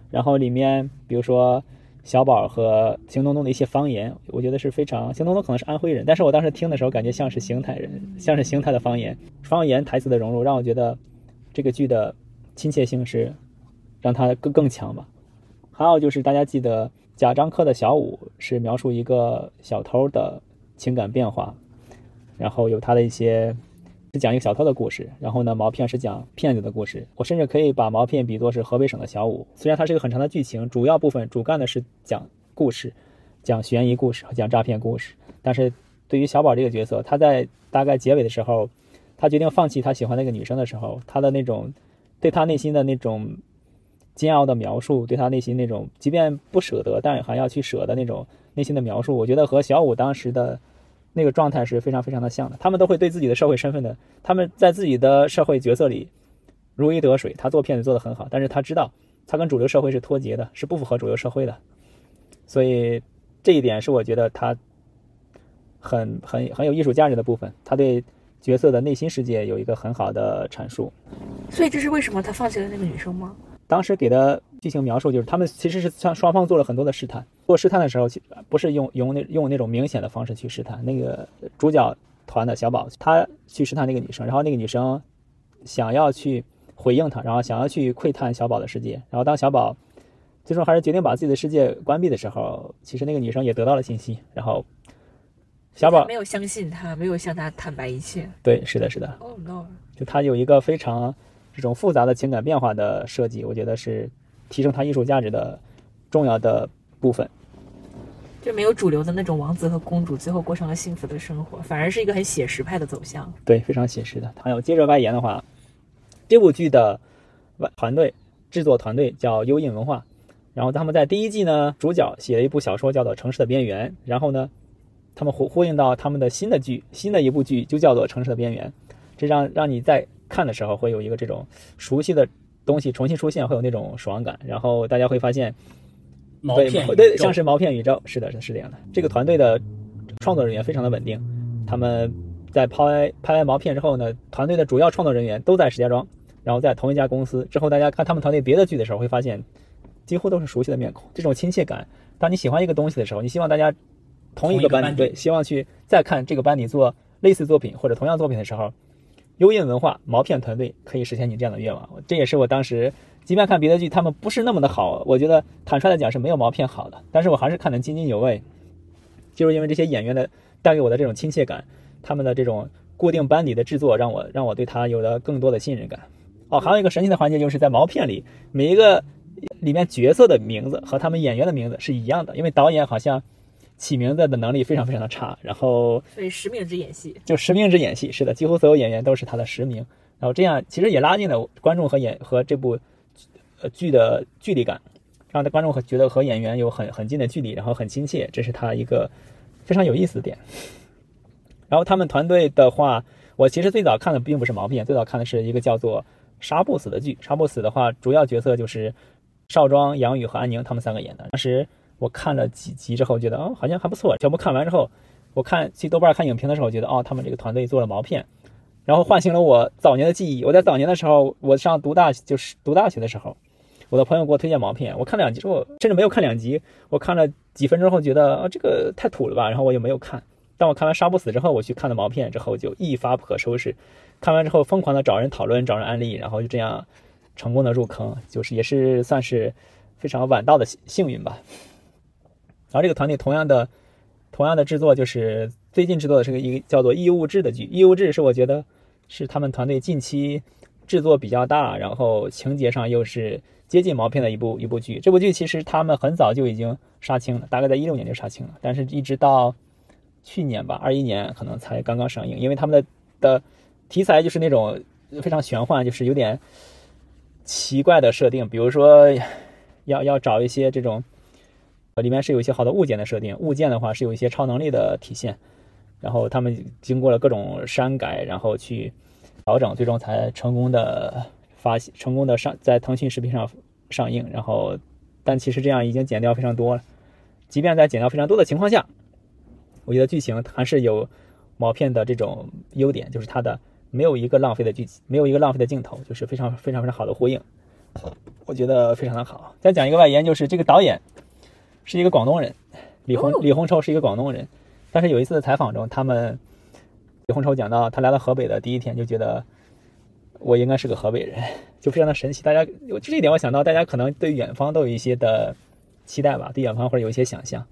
然后里面比如说小宝和邢东东的一些方言，我觉得是非常，邢东东可能是安徽人，但是我当时听的时候感觉像是邢台人，像是邢台的方言，方言台词的融入让我觉得这个剧的亲切性是让它更更强吧。还有就是大家记得贾樟柯的小五是描述一个小偷的情感变化，然后有他的一些是讲一个小偷的故事，然后呢毛片是讲骗子的故事。我甚至可以把毛片比作是河北省的小五，虽然它是一个很长的剧情，主要部分主干的是讲故事，讲悬疑故事和讲诈骗故事，但是对于小宝这个角色，他在大概结尾的时候，他决定放弃他喜欢那个女生的时候，他的那种对他内心的那种煎熬的描述，对他内心那种即便不舍得，但还要去舍的那种内心的描述，我觉得和小五当时的那个状态是非常非常的像的。他们都会对自己的社会身份的，他们在自己的社会角色里如鱼得水。他做骗子做得很好，但是他知道他跟主流社会是脱节的，是不符合主流社会的。所以这一点是我觉得他很很很有艺术价值的部分。他对角色的内心世界有一个很好的阐述。所以这是为什么他放弃了那个女生吗？当时给的剧情描述就是，他们其实是向双方做了很多的试探。做试探的时候，其不是用用那用那种明显的方式去试探。那个主角团的小宝，他去试探那个女生，然后那个女生想要去回应他，然后想要去窥探小宝的世界。然后当小宝最终还是决定把自己的世界关闭的时候，其实那个女生也得到了信息。然后小宝没有相信他，没有向他坦白一切。对，是的，是的。Oh no！就他有一个非常这种复杂的情感变化的设计，我觉得是提升它艺术价值的重要的部分。就没有主流的那种王子和公主最后过上了幸福的生活，反而是一个很写实派的走向。对，非常写实的。还有接着外延的话，这部剧的外团队制作团队叫优印文化，然后他们在第一季呢，主角写了一部小说叫做《城市的边缘》，然后呢，他们呼呼应到他们的新的剧，新的一部剧就叫做《城市的边缘》，这让让你在看的时候会有一个这种熟悉的东西重新出现，会有那种爽感，然后大家会发现。对对，像是毛片宇宙，是的，是是这样的。这个团队的创作人员非常的稳定，他们在拍拍完毛片之后呢，团队的主要创作人员都在石家庄，然后在同一家公司。之后大家看他们团队别的剧的时候，会发现几乎都是熟悉的面孔。这种亲切感，当你喜欢一个东西的时候，你希望大家同一个班底，对，希望去再看这个班底做类似作品或者同样作品的时候，优印文化毛片团队可以实现你这样的愿望。这也是我当时。即便看别的剧，他们不是那么的好，我觉得坦率的讲是没有毛片好的，但是我还是看得津津有味，就是因为这些演员的带给我的这种亲切感，他们的这种固定班底的制作，让我让我对他有了更多的信任感。哦，还有一个神奇的环节就是在毛片里，每一个里面角色的名字和他们演员的名字是一样的，因为导演好像起名字的能力非常非常的差，然后所以实名制演戏，就实名制演戏，是的，几乎所有演员都是他的实名，然后这样其实也拉近了观众和演和这部。剧的距离感，让观众和觉得和演员有很很近的距离，然后很亲切，这是他一个非常有意思的点。然后他们团队的话，我其实最早看的并不是毛片，最早看的是一个叫做《杀不死》的剧。《杀不死》的话，主要角色就是邵庄、杨宇和安宁他们三个演的。当时我看了几集之后，觉得哦好像还不错。全部看完之后，我看去豆瓣看影评的时候，觉得哦他们这个团队做了毛片，然后唤醒了我早年的记忆。我在早年的时候，我上读大就是读大学的时候。我的朋友给我推荐毛片，我看两集之后，甚至没有看两集，我看了几分钟后，觉得啊这个太土了吧，然后我就没有看。当我看完《杀不死》之后，我去看了毛片之后，就一发不可收拾。看完之后，疯狂的找人讨论，找人安利，然后就这样成功的入坑，就是也是算是非常晚到的幸运吧。然后这个团队同样的同样的制作，就是最近制作的是个一个叫做《异物志》的剧，《异物志》是我觉得是他们团队近期制作比较大，然后情节上又是。接近毛片的一部一部剧，这部剧其实他们很早就已经杀青了，大概在一六年就杀青了，但是一直到去年吧，二一年可能才刚刚上映，因为他们的的题材就是那种非常玄幻，就是有点奇怪的设定，比如说要要找一些这种里面是有一些好的物件的设定，物件的话是有一些超能力的体现，然后他们经过了各种删改，然后去调整，最终才成功的。发成功的上在腾讯视频上上映，然后，但其实这样已经剪掉非常多了。即便在剪掉非常多的情况下，我觉得剧情还是有毛片的这种优点，就是它的没有一个浪费的剧情，没有一个浪费的镜头，就是非常非常非常好的呼应。我觉得非常的好。再讲一个外延，就是这个导演是一个广东人，李红李洪超是一个广东人，但是有一次的采访中，他们李洪超讲到他来到河北的第一天就觉得。我应该是个河北人，就非常的神奇。大家就这一点，我想到大家可能对远方都有一些的期待吧，对远方或者有一些想象。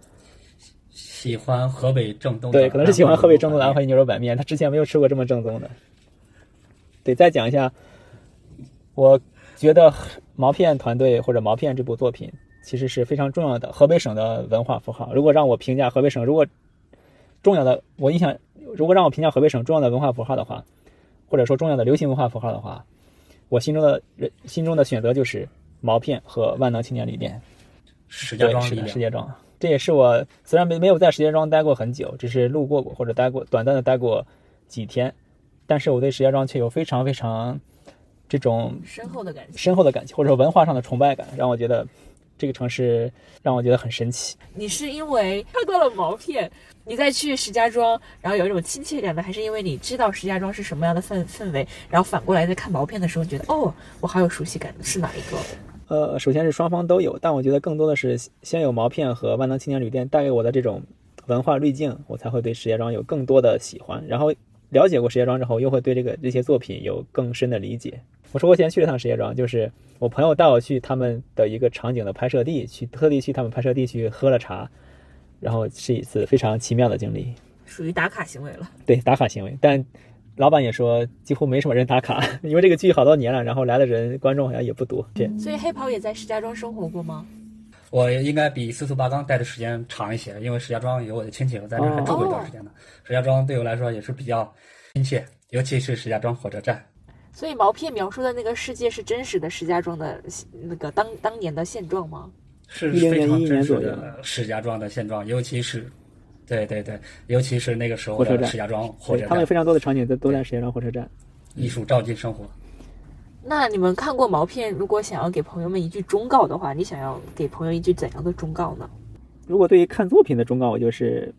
喜欢河北正宗对，可能是喜欢河北正宗的安徽牛肉板面。他之前没有吃过这么正宗的。对，再讲一下，我觉得毛片团队或者毛片这部作品其实是非常重要的河北省的文化符号。如果让我评价河北省，如果重要的，我印象，如果让我评价河北省重要的文化符号的话。或者说重要的流行文化符号的话，我心中的人心中的选择就是毛片和万能青年旅店。石家庄是的，石家庄，这也是我虽然没没有在石家庄待过很久，只是路过过或者待过短暂的待过几天，但是我对石家庄却有非常非常这种深厚的感情。深厚的感情，或者文化上的崇拜感，让我觉得这个城市让我觉得很神奇。你是因为看到了毛片，你再去石家庄，然后有一种亲切感的，还是因为你知道石家庄是什么样的氛氛围，然后反过来在看毛片的时候觉得哦，我好有熟悉感，是哪一个？呃，首先是双方都有，但我觉得更多的是先有毛片和万能青年旅店带给我的这种文化滤镜，我才会对石家庄有更多的喜欢。然后了解过石家庄之后，又会对这个这些作品有更深的理解。我出国前去了趟石家庄，就是我朋友带我去他们的一个场景的拍摄地，去特地去他们拍摄地去喝了茶，然后是一次非常奇妙的经历。属于打卡行为了。对打卡行为，但老板也说几乎没什么人打卡，因为这个剧好多年了，然后来的人观众好像也不多。对，所以黑袍也在石家庄生活过吗？我应该比司徒八刚待的时间长一些，因为石家庄有我的亲戚，我在那还住过一段时间呢。石家庄对我来说也是比较亲切，尤其是石家庄火车站。所以毛片描述的那个世界是真实的石家庄的那个当当年的现状吗？是10非常年真实左右的石家庄的现状，尤其是，对对对，尤其是那个时候的石家庄火车站，对他们有非常多的场景都都在石家庄火车站。艺术照进生活。那你们看过毛片，如果想要给朋友们一句忠告的话，你想要给朋友一句怎样的忠告呢？如果对于看作品的忠告，我就是，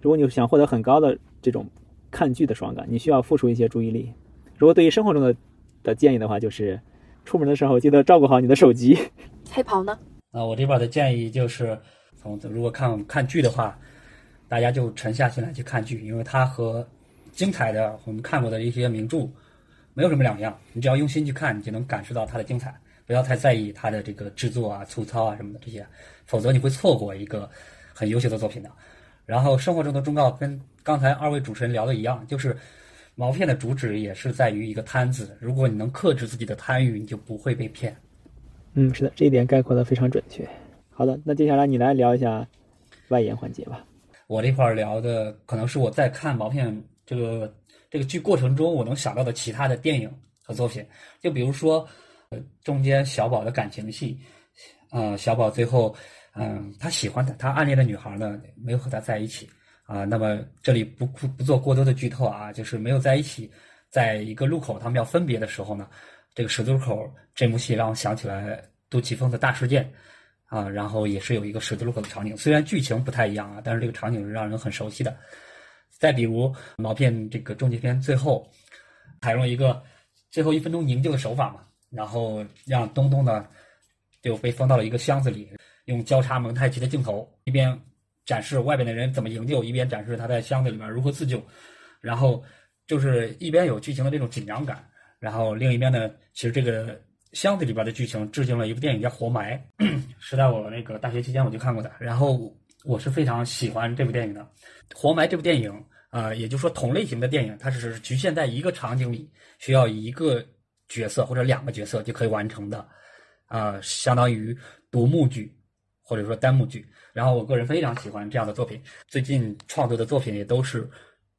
如果你想获得很高的这种看剧的爽感，你需要付出一些注意力。如果对于生活中的的建议的话，就是出门的时候记得照顾好你的手机。黑袍呢？啊，我这边的建议就是，从如果看看剧的话，大家就沉下心来去看剧，因为它和精彩的我们看过的一些名著没有什么两样。你只要用心去看，你就能感受到它的精彩。不要太在意它的这个制作啊、粗糙啊什么的这些，否则你会错过一个很优秀的作品的。然后生活中的忠告跟刚才二位主持人聊的一样，就是毛片的主旨也是在于一个贪字。如果你能克制自己的贪欲，你就不会被骗。嗯，是的，这一点概括的非常准确。好的，那接下来你来聊一下外延环节吧。我这块儿聊的可能是我在看毛片这个这个剧过程中，我能想到的其他的电影和作品，就比如说，呃，中间小宝的感情戏，呃，小宝最后，嗯、他喜欢的，他暗恋的女孩呢，没有和他在一起啊、那么这里不不做过多的剧透啊，就是没有在一起，在一个路口他们要分别的时候呢，这个十字路口这幕戏让我想起来杜琪峰的大事件。啊，然后也是有一个十字路口的场景，虽然剧情不太一样啊，但是这个场景是让人很熟悉的。再比如毛片这个终极篇最后采用一个最后一分钟营救的手法嘛，然后让东东呢就被封到了一个箱子里，用交叉蒙太奇的镜头，一边展示外边的人怎么营救，一边展示他在箱子里面如何自救，然后就是一边有剧情的这种紧张感，然后另一边呢，其实这个箱子里边的剧情致敬了一部电影叫《活埋》，是在我那个大学期间我就看过的，然后我是非常喜欢这部电影的。《活埋》这部电影，啊、也就是说同类型的电影，它只是局限在一个场景里，需要一个角色或者两个角色就可以完成的，啊、相当于独幕剧或者说单幕剧。然后我个人非常喜欢这样的作品，最近创作的作品也都是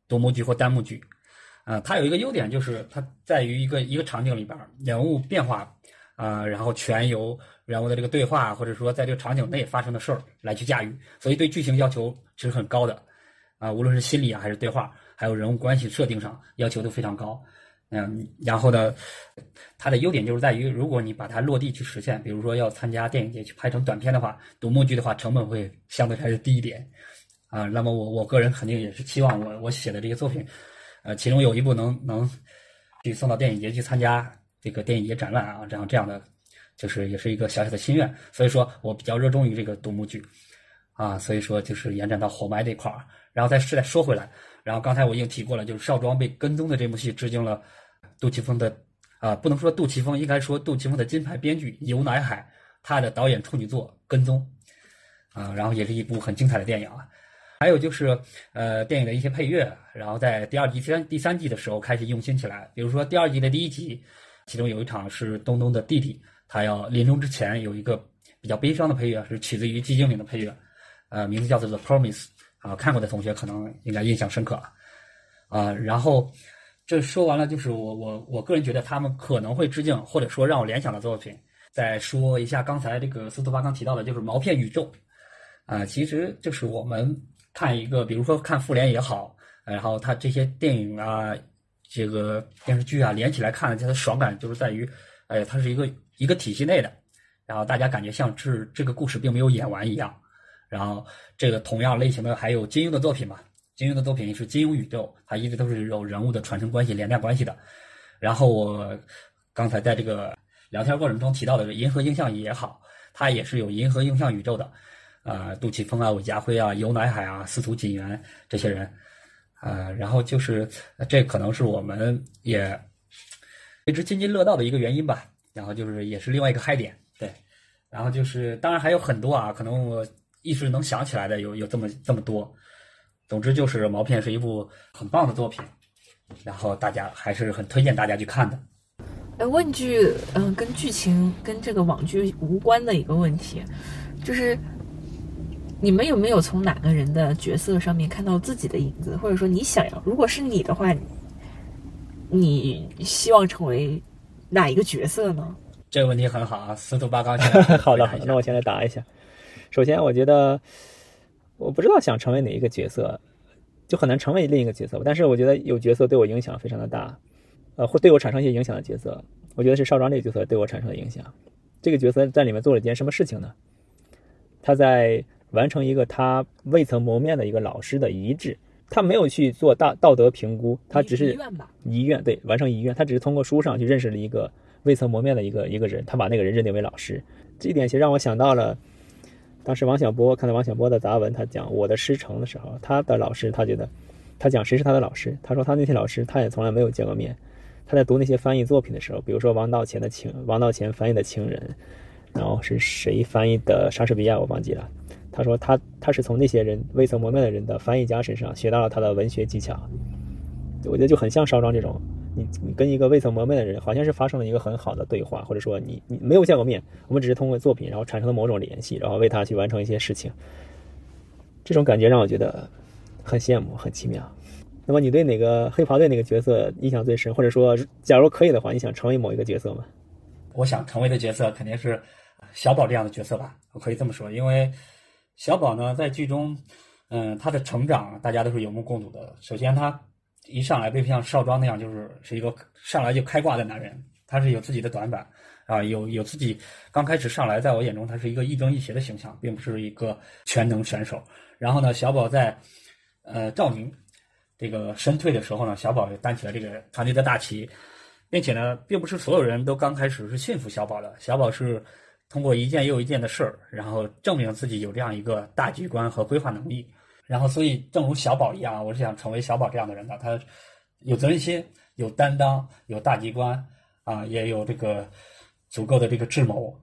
独幕剧或单幕剧。啊、它有一个优点就是它在于一个一个场景里边人物变化，啊、然后全由人物的这个对话或者说在这个场景内发生的事儿来去驾驭，所以对剧情要求其实很高的，啊、无论是心理啊还是对话，还有人物关系设定上要求都非常高。嗯，然后呢，它的优点就是在于，如果你把它落地去实现，比如说要参加电影节去拍成短片的话，独幕剧的话成本会相对还是低一点，啊，那么我我个人肯定也是期望我我写的这些作品，呃，其中有一部能能去送到电影节去参加这个电影节展览啊，这样这样的，就是也是一个小小的心愿，所以说我比较热衷于这个独幕剧，啊，所以说就是延展到火埋这块儿，然后再再说回来，然后刚才我已经提过了，就是少庄被跟踪的这部戏致敬了杜琪峰的啊、不能说杜琪峰，应该说杜琪峰的金牌编剧游乃海他的导演处女作《跟踪》啊，然后也是一部很精彩的电影啊。还有就是呃电影的一些配乐，然后在第二季、第三第三季的时候开始用心起来。比如说第二季的第一集，其中有一场是东东的弟弟，他要临终之前有一个比较悲伤的配乐，是取自于寂静岭的配乐，呃，名字叫做《The Promise》啊，看过的同学可能应该印象深刻啊。然后这说完了，就是我我我个人觉得他们可能会致敬，或者说让我联想的作品。再说一下刚才这个司徒八刚提到的，就是毛片宇宙啊，其实就是我们看一个，比如说看复联也好，然后它这些电影啊、这个电视剧啊连起来看，它的爽感就是在于，哎，它是一个一个体系内的，然后大家感觉像是这个故事并没有演完一样。然后这个同样类型的还有金庸的作品嘛，金庸的作品是金庸宇宙，它一直都是有人物的传承关系、连带关系的。然后我刚才在这个。聊天过程中提到的银河映像也好，它也是有银河映像宇宙的，啊，杜琪峰啊、韦家辉啊、游乃海啊、司徒锦源这些人，啊，然后就是这可能是我们也为之津津乐道的一个原因吧。然后就是也是另外一个嗨点，对。然后就是当然还有很多啊，可能我一时能想起来的有有这么这么多。总之就是毛片是一部很棒的作品，然后大家还是很推荐大家去看的。哎，问句，嗯，跟剧情跟这个网剧无关的一个问题，就是你们有没有从哪个人的角色上面看到自己的影子，或者说你想要，如果是你的话，你希望成为哪一个角色呢？这个问题很好啊，司徒八刚。好的，那我先来答一下。首先，我觉得我不知道想成为哪一个角色，就很难成为另一个角色。但是我觉得有角色对我影响非常的大。呃，会对我产生一些影响的角色，我觉得是少庄这个角色对我产生的影响。这个角色在里面做了一件什么事情呢？他在完成一个他未曾谋面的一个老师的遗志，他没有去做大道德评估，他只是遗愿吧？遗愿对，完成遗愿，他只是通过书上去认识了一个未曾谋面的一个一个人，他把那个人认定为老师。这一点其实让我想到了当时王小波看到王小波的杂文，他讲我的师承的时候，他的老师他觉得他讲谁是他的老师，他说他那些老师他也从来没有见过面。他在读那些翻译作品的时候，比如说王道乾的情，王道乾翻译的《情人》，然后是谁翻译的莎士比亚，我忘记了。他说他他是从那些人未曾谋面的人的翻译家身上学到了他的文学技巧。我觉得就很像烧庄这种，你你跟一个未曾谋面的人，好像是发生了一个很好的对话，或者说你你没有见过面，我们只是通过作品，然后产生了某种联系，然后为他去完成一些事情。这种感觉让我觉得很羡慕，很奇妙。那么你对哪个黑袍队那个角色印象最深？或者说，假如可以的话，你想成为某一个角色吗？我想成为的角色肯定是小宝这样的角色吧。我可以这么说，因为小宝呢，在剧中，嗯，他的成长大家都是有目共睹的。首先，他一上来并不像少庄那样，就是是一个上来就开挂的男人，他是有自己的短板啊，有有自己刚开始上来，在我眼中，他是一个亦正亦邪的形象，并不是一个全能选手。然后呢，小宝在呃赵宁。这个身退的时候呢，小宝也担起了这个团队的大旗，并且呢，并不是所有人都刚开始是信服小宝的。小宝是通过一件又一件的事儿，然后证明自己有这样一个大局观和规划能力。然后，所以正如小宝一样，我是想成为小宝这样的人的。他有责任心，有担当，有大局观啊，也有这个足够的这个智谋。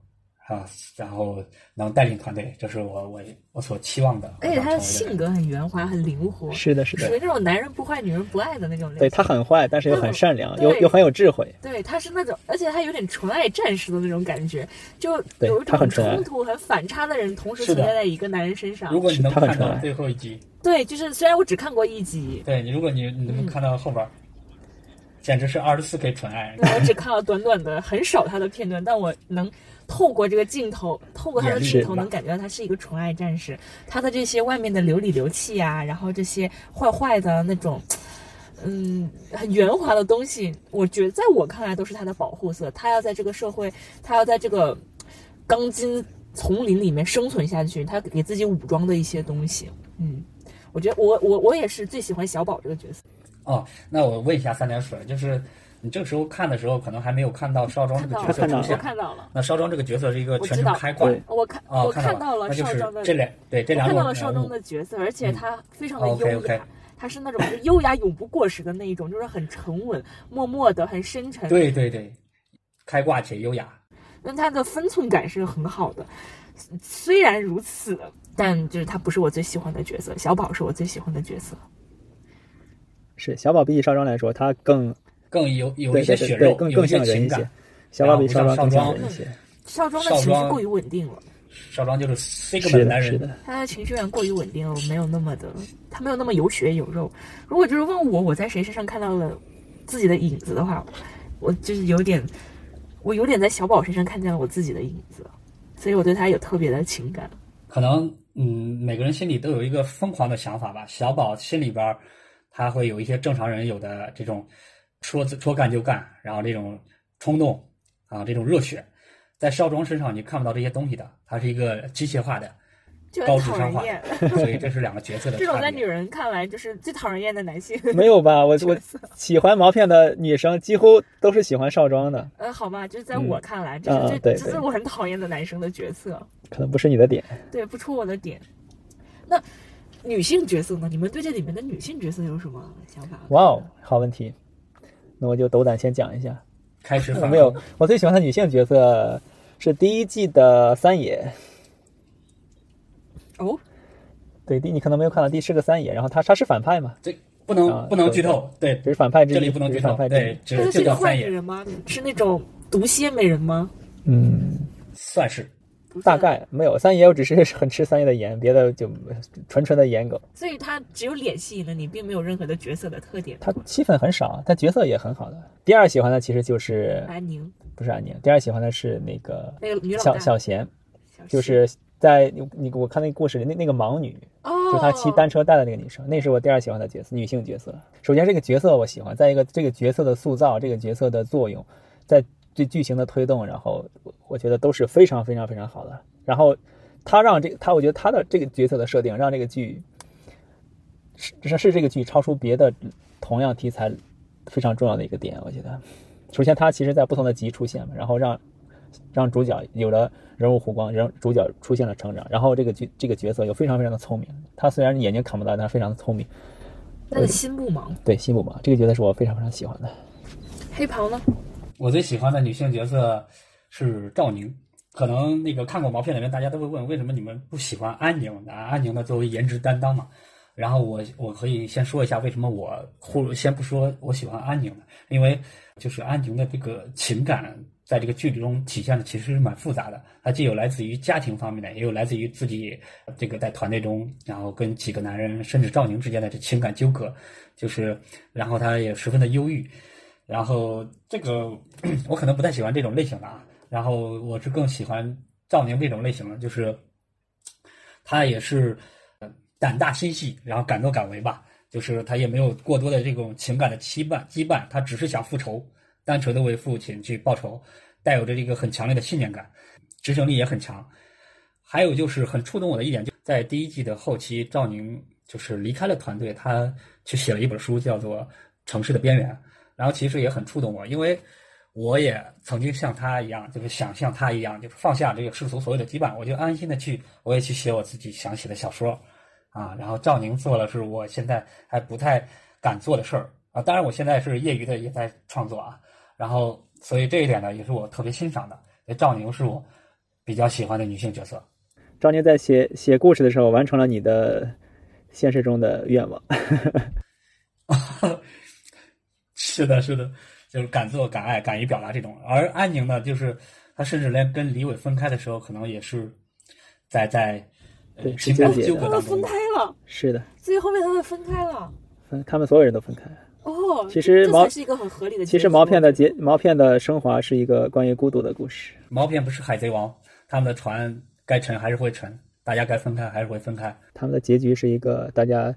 啊，然后能带领团队，这是我我我所期望的。而且他的性格很圆滑，很灵活。是的，是的，属于那种男人不坏，女人不爱的那种类型。对他很坏，但是又很善良，又又很有智慧。对，他是那种，而且他有点纯爱战士的那种感觉，就有一种冲突、很反差的人同时存在在一个男人身上。如果你能看到最后一集，对，就是虽然我只看过一集，对你，如果你你能看到后边，简直是二十四 K 纯爱。我只看了短短的很少他的片段，但我能。透过这个镜头，透过他的镜头，能感觉到他是一个纯爱战士。他的这些外面的流里流气呀，然后这些坏坏的那种，嗯，很圆滑的东西，我觉得在我看来都是他的保护色。他要在这个社会，他要在这个钢筋丛林里面生存下去，他给自己武装的一些东西。嗯，我觉得我我我也是最喜欢小宝这个角色。哦，那我问一下三点水，就是。你这个时候看的时候，可能还没有看到少庄这个角色出现。看到了。那少庄这个角色是一个全程开挂。我看，我看到了少庄的这两对这两看到了少庄的角色，而且他非常的优雅，他是那种优雅永不过时的那一种，就是很沉稳、默默的、很深沉。对对对，开挂且优雅。那他的分寸感是很好的。虽然如此，但就是他不是我最喜欢的角色。小宝是我最喜欢的角色。是小宝比起少庄来说，他更。更有有一些血肉，更更像人一些。小宝比少庄更像人一些。少庄的情绪过于稳定了。少庄就是 Sigma 男人，他的情绪源过于稳定了，没有那么的，他没有那么有血有肉。如果就是问我，我在谁身上看到了自己的影子的话，我就是有点，我有点在小宝身上看见了我自己的影子，所以我对他有特别的情感。可能嗯，每个人心里都有一个疯狂的想法吧。小宝心里边儿，他会有一些正常人有的这种说说干就干，然后这种冲动啊，这种热血，在少庄身上你看不到这些东西的，他是一个机械化的，就高很讨商化厌，所以这是两个角色的这种在女。人看来就是最讨人厌的男性。没有吧？我我喜欢毛片的女生几乎都是喜欢少庄的，呃，好吧，就是在嗯我看来，这啊是对对这是我很讨厌的男生的角色，可能不是你的点。对，不出我的点。那女性角色呢？你们对这里面的女性角色有什么想法？哇哦，好问题。那我就斗胆先讲一下。开始反我没有，我最喜欢的女性角色是第一季的三野。哦，对，第你可能没有看到，第是个三野，然后他他是反派嘛，这不能、啊不能剧透，对，只是反派之一，这里不能剧透，对一。，只是个坏叫三爷，女人吗？是那种毒蝎美人吗？嗯，算是大。概没有三爷，我只是很吃三爷的颜，别的就纯纯的颜狗。所以他只有脸吸引了你，并没有任何的角色的特点。他戏份很少，他角色也很好的。第二喜欢的其实就是安宁不是安宁，第二喜欢的是那个那个女老大，小小贤，就是在你你我看那个故事里那那个盲女，哦，就他骑单车带的那个女生，那是我第二喜欢的角色，女性角色。首先这个角色我喜欢，再一个这个角色的塑造，这个角色的作用，在对剧情的推动，然后我我觉得都是非常非常非常好的。然后他让这个他，我觉得他的这个角色的设定让这个剧是是是这个剧超出别的同样题材非常重要的一个点。我觉得，首先他其实在不同的集出现嘛，然后让让主角有了人物弧光，人主角出现了成长，然后这个剧这个角色又非常非常的聪明。他虽然眼睛看不到，但是非常的聪明。他的心不盲。对，心不盲，这个角色是我非常非常喜欢的。黑袍呢？我最喜欢的女性角色是赵宁。可能那个看过毛片的人，大家都会问，为什么你们不喜欢安宁？啊，安宁呢作为颜值担当嘛。然后我我可以先说一下为什么我忽先不说我喜欢安宁呢？因为就是安宁的这个情感在这个剧中体现的其实是蛮复杂的。它既有来自于家庭方面的，也有来自于自己这个在团队中，然后跟几个男人甚至赵宁之间的这情感纠葛，就是然后他也十分的忧郁。然后这个 我可能不太喜欢这种类型的啊，然后我是更喜欢赵宁这种类型的，就是他也是胆大心细，然后敢作敢为吧，就是他也没有过多的这种情感的羁绊羁绊，他只是想复仇，单纯的为父亲去报仇，带有着这个很强烈的信念感，执行力也很强。还有就是很触动我的一点，就在第一季的后期，赵宁就是离开了团队，他去写了一本书，叫做《城市的边缘》。然后其实也很触动我，因为我也曾经像他一样，就是想像他一样，就是放下这个世俗所有的羁绊，我就安心的去，我也去写我自己想写的小说，啊，然后赵宁做了是我现在还不太敢做的事儿啊，当然我现在是业余的也在创作啊，然后所以这一点呢也是我特别欣赏的，赵宁是我比较喜欢的女性角色。赵宁在写写故事的时候，完成了你的现实中的愿望。是的，是的，就是敢做敢爱，敢于表达这种。而安宁呢，就是他甚至连跟李伟分开的时候，可能也是在在呃对情感是纠结的纠葛当中他们分开。了，是的，最后面他们分开了。分他们所有人都分开。哦，其实毛这才是一个很合理的。其实毛片的结毛片的升华是一个关于孤独的故事。毛片不是海贼王，他们的船该沉还是会沉，大家该分开还是会分开。他们的结局是一个大家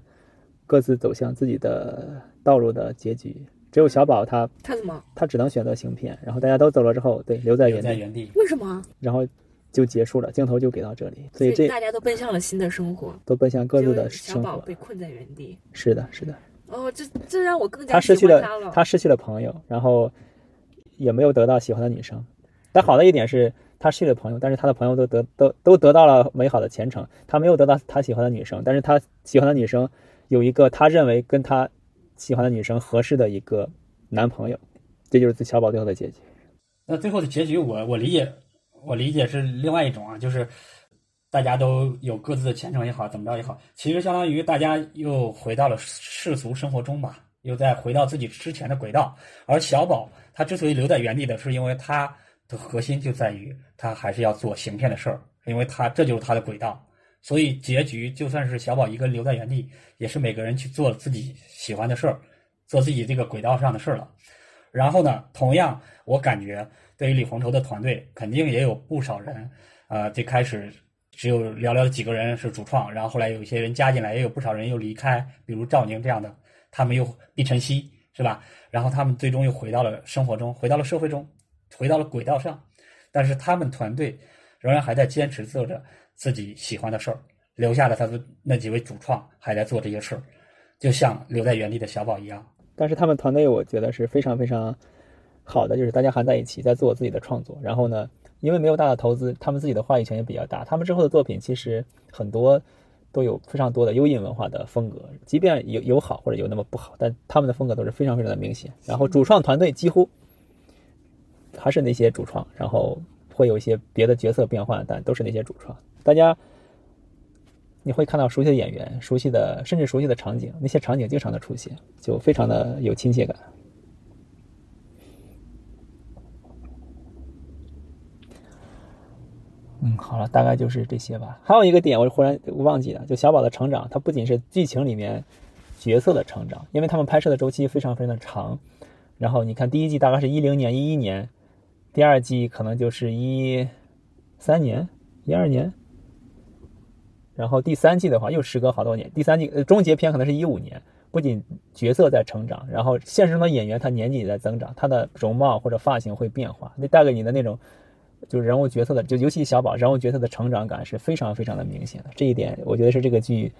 各自走向自己的道路的结局。只有小宝他他怎么？他只能选择行骗，然后大家都走了之后，对，留在原地，在原地。为什么？然后就结束了，镜头就给到这里。所以这大家都奔向了新的生活，都奔向各自的生活小。宝被困在原地。是的，是的。哦，这这让我更加他失去了他了。他失去了朋友，然后也没有得到喜欢的女生。但好的一点是，他失去了朋友，但是他的朋友都得都都得到了美好的前程。他没有得到他喜欢的女生，但是他喜欢的女生有一个他认为跟他喜欢的女生合适的一个男朋友，这就是小宝最后的结局。那最后的结局我，我理解，我理解是另外一种啊，就是大家都有各自的前程也好，怎么着也好，其实相当于大家又回到了世俗生活中吧，又再回到自己之前的轨道。而小宝他之所以留在原地的，是因为他的核心就在于他还是要做行骗的事儿，因为他这就是他的轨道。所以结局就算是小宝一个人留在原地，也是每个人去做自己喜欢的事儿，做自己这个轨道上的事儿了。然后呢，同样我感觉对于李红绸的团队，肯定也有不少人，呃，最开始只有寥寥几个人是主创，然后后来有一些人加进来，也有不少人又离开，比如赵宁这样的，他们又毕晨曦是吧？然后他们最终又回到了生活中，回到了社会中，回到了轨道上，但是他们团队仍然还在坚持做着自己喜欢的事儿，留下了他的那几位主创还在做这些事儿，就像留在原地的小宝一样。但是他们团队我觉得是非常非常好的，就是大家还在一起在做自己的创作。然后呢，因为没有大的投资，他们自己的话语权也比较大。他们之后的作品其实很多都有非常多的优印文化的风格，即便有有好或者有那么不好，但他们的风格都是非常非常的明显。然后主创团队几乎还是那些主创，然后会有一些别的角色变换，但都是那些主创。大家。你会看到熟悉的演员、熟悉的甚至熟悉的场景，那些场景经常的出现，就非常的有亲切感。嗯，好了，大概就是这些吧。还有一个点，我忽然忘记了，就小宝的成长，他不仅是剧情里面角色的成长，因为他们拍摄的周期非常非常的长。然后你看，第一季大概是一零年、一一年，第二季可能就是一三年、一二年。然后第三季的话又时隔好多年，第三季呃终结篇可能是一五年，不仅角色在成长，然后现实中的演员他年纪也在增长，他的容貌或者发型会变化，那带给你的那种就是人物角色的，就尤其小宝人物角色的成长感是非常非常的明显的，这一点我觉得是这个剧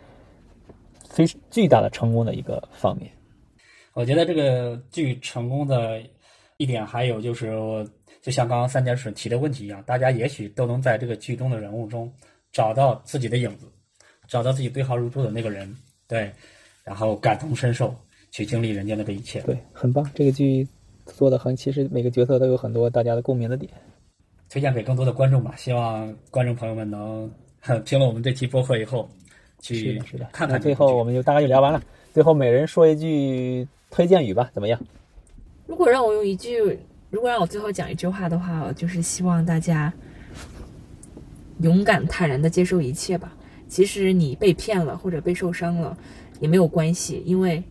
非巨大的成功的一个方面。我觉得这个剧成功的一点还有就是，就像刚刚三点水提的问题一样，大家也许都能在这个剧中的人物中。找到自己的影子，找到自己对号入座的那个人，对，然后感同身受，去经历人间的这一切，对，很棒。这个剧做的很，其实每个角色都有很多大家的共鸣的点，推荐给更多的观众吧。希望观众朋友们能 听了我们这期播客以后，去看看。最后我们就大概就聊完了。最后每人说一句推荐语吧，怎么样？如果让我用一句，如果让我最后讲一句话的话，我就是希望大家。勇敢坦然的接受一切吧。即使你被骗了或者被受伤了，也没有关系，因为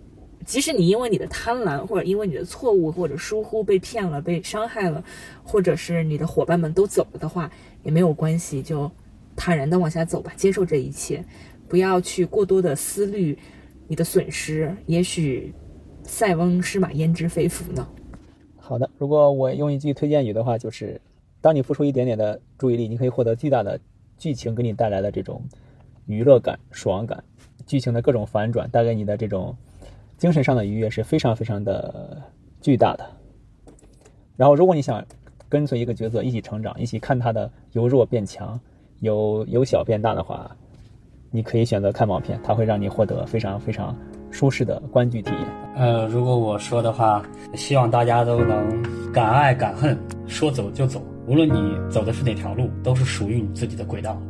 即使你因为你的贪婪或者因为你的错误或者疏忽被骗了、被伤害了，或者是你的伙伴们都走了的话，也没有关系，就坦然的往下走吧，接受这一切，不要去过多的思虑你的损失。也许塞翁失马焉知非福呢。好的，如果我用一句推荐语的话，就是。当你付出一点点的注意力，你可以获得巨大的剧情给你带来的这种娱乐感、爽感，剧情的各种反转带给你的这种精神上的愉悦是非常非常的巨大的。然后，如果你想跟随一个角色一起成长，一起看他的由弱变强、由由小变大的话，你可以选择看毛片，它会让你获得非常非常舒适的观剧体验。呃，如果我说的话，希望大家都能敢爱敢恨，说走就走。无论你走的是哪条路，都是属于你自己的轨道。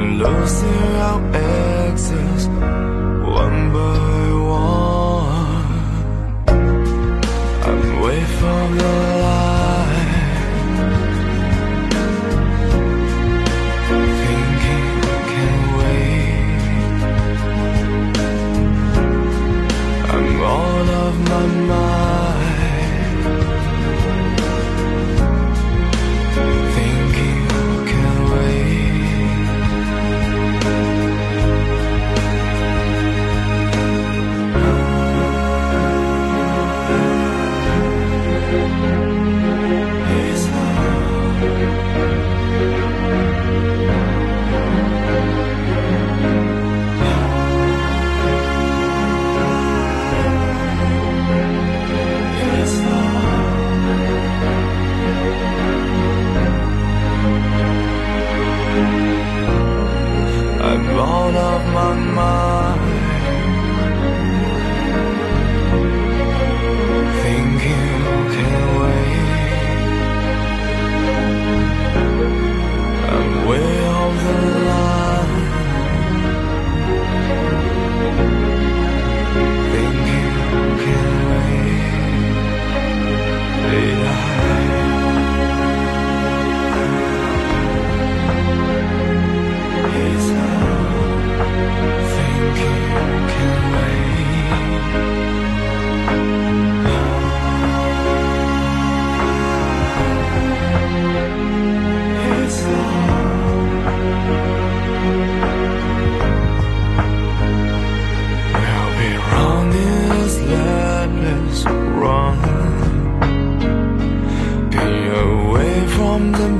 We're losing our exes one by one. I'm way from the out of my mind.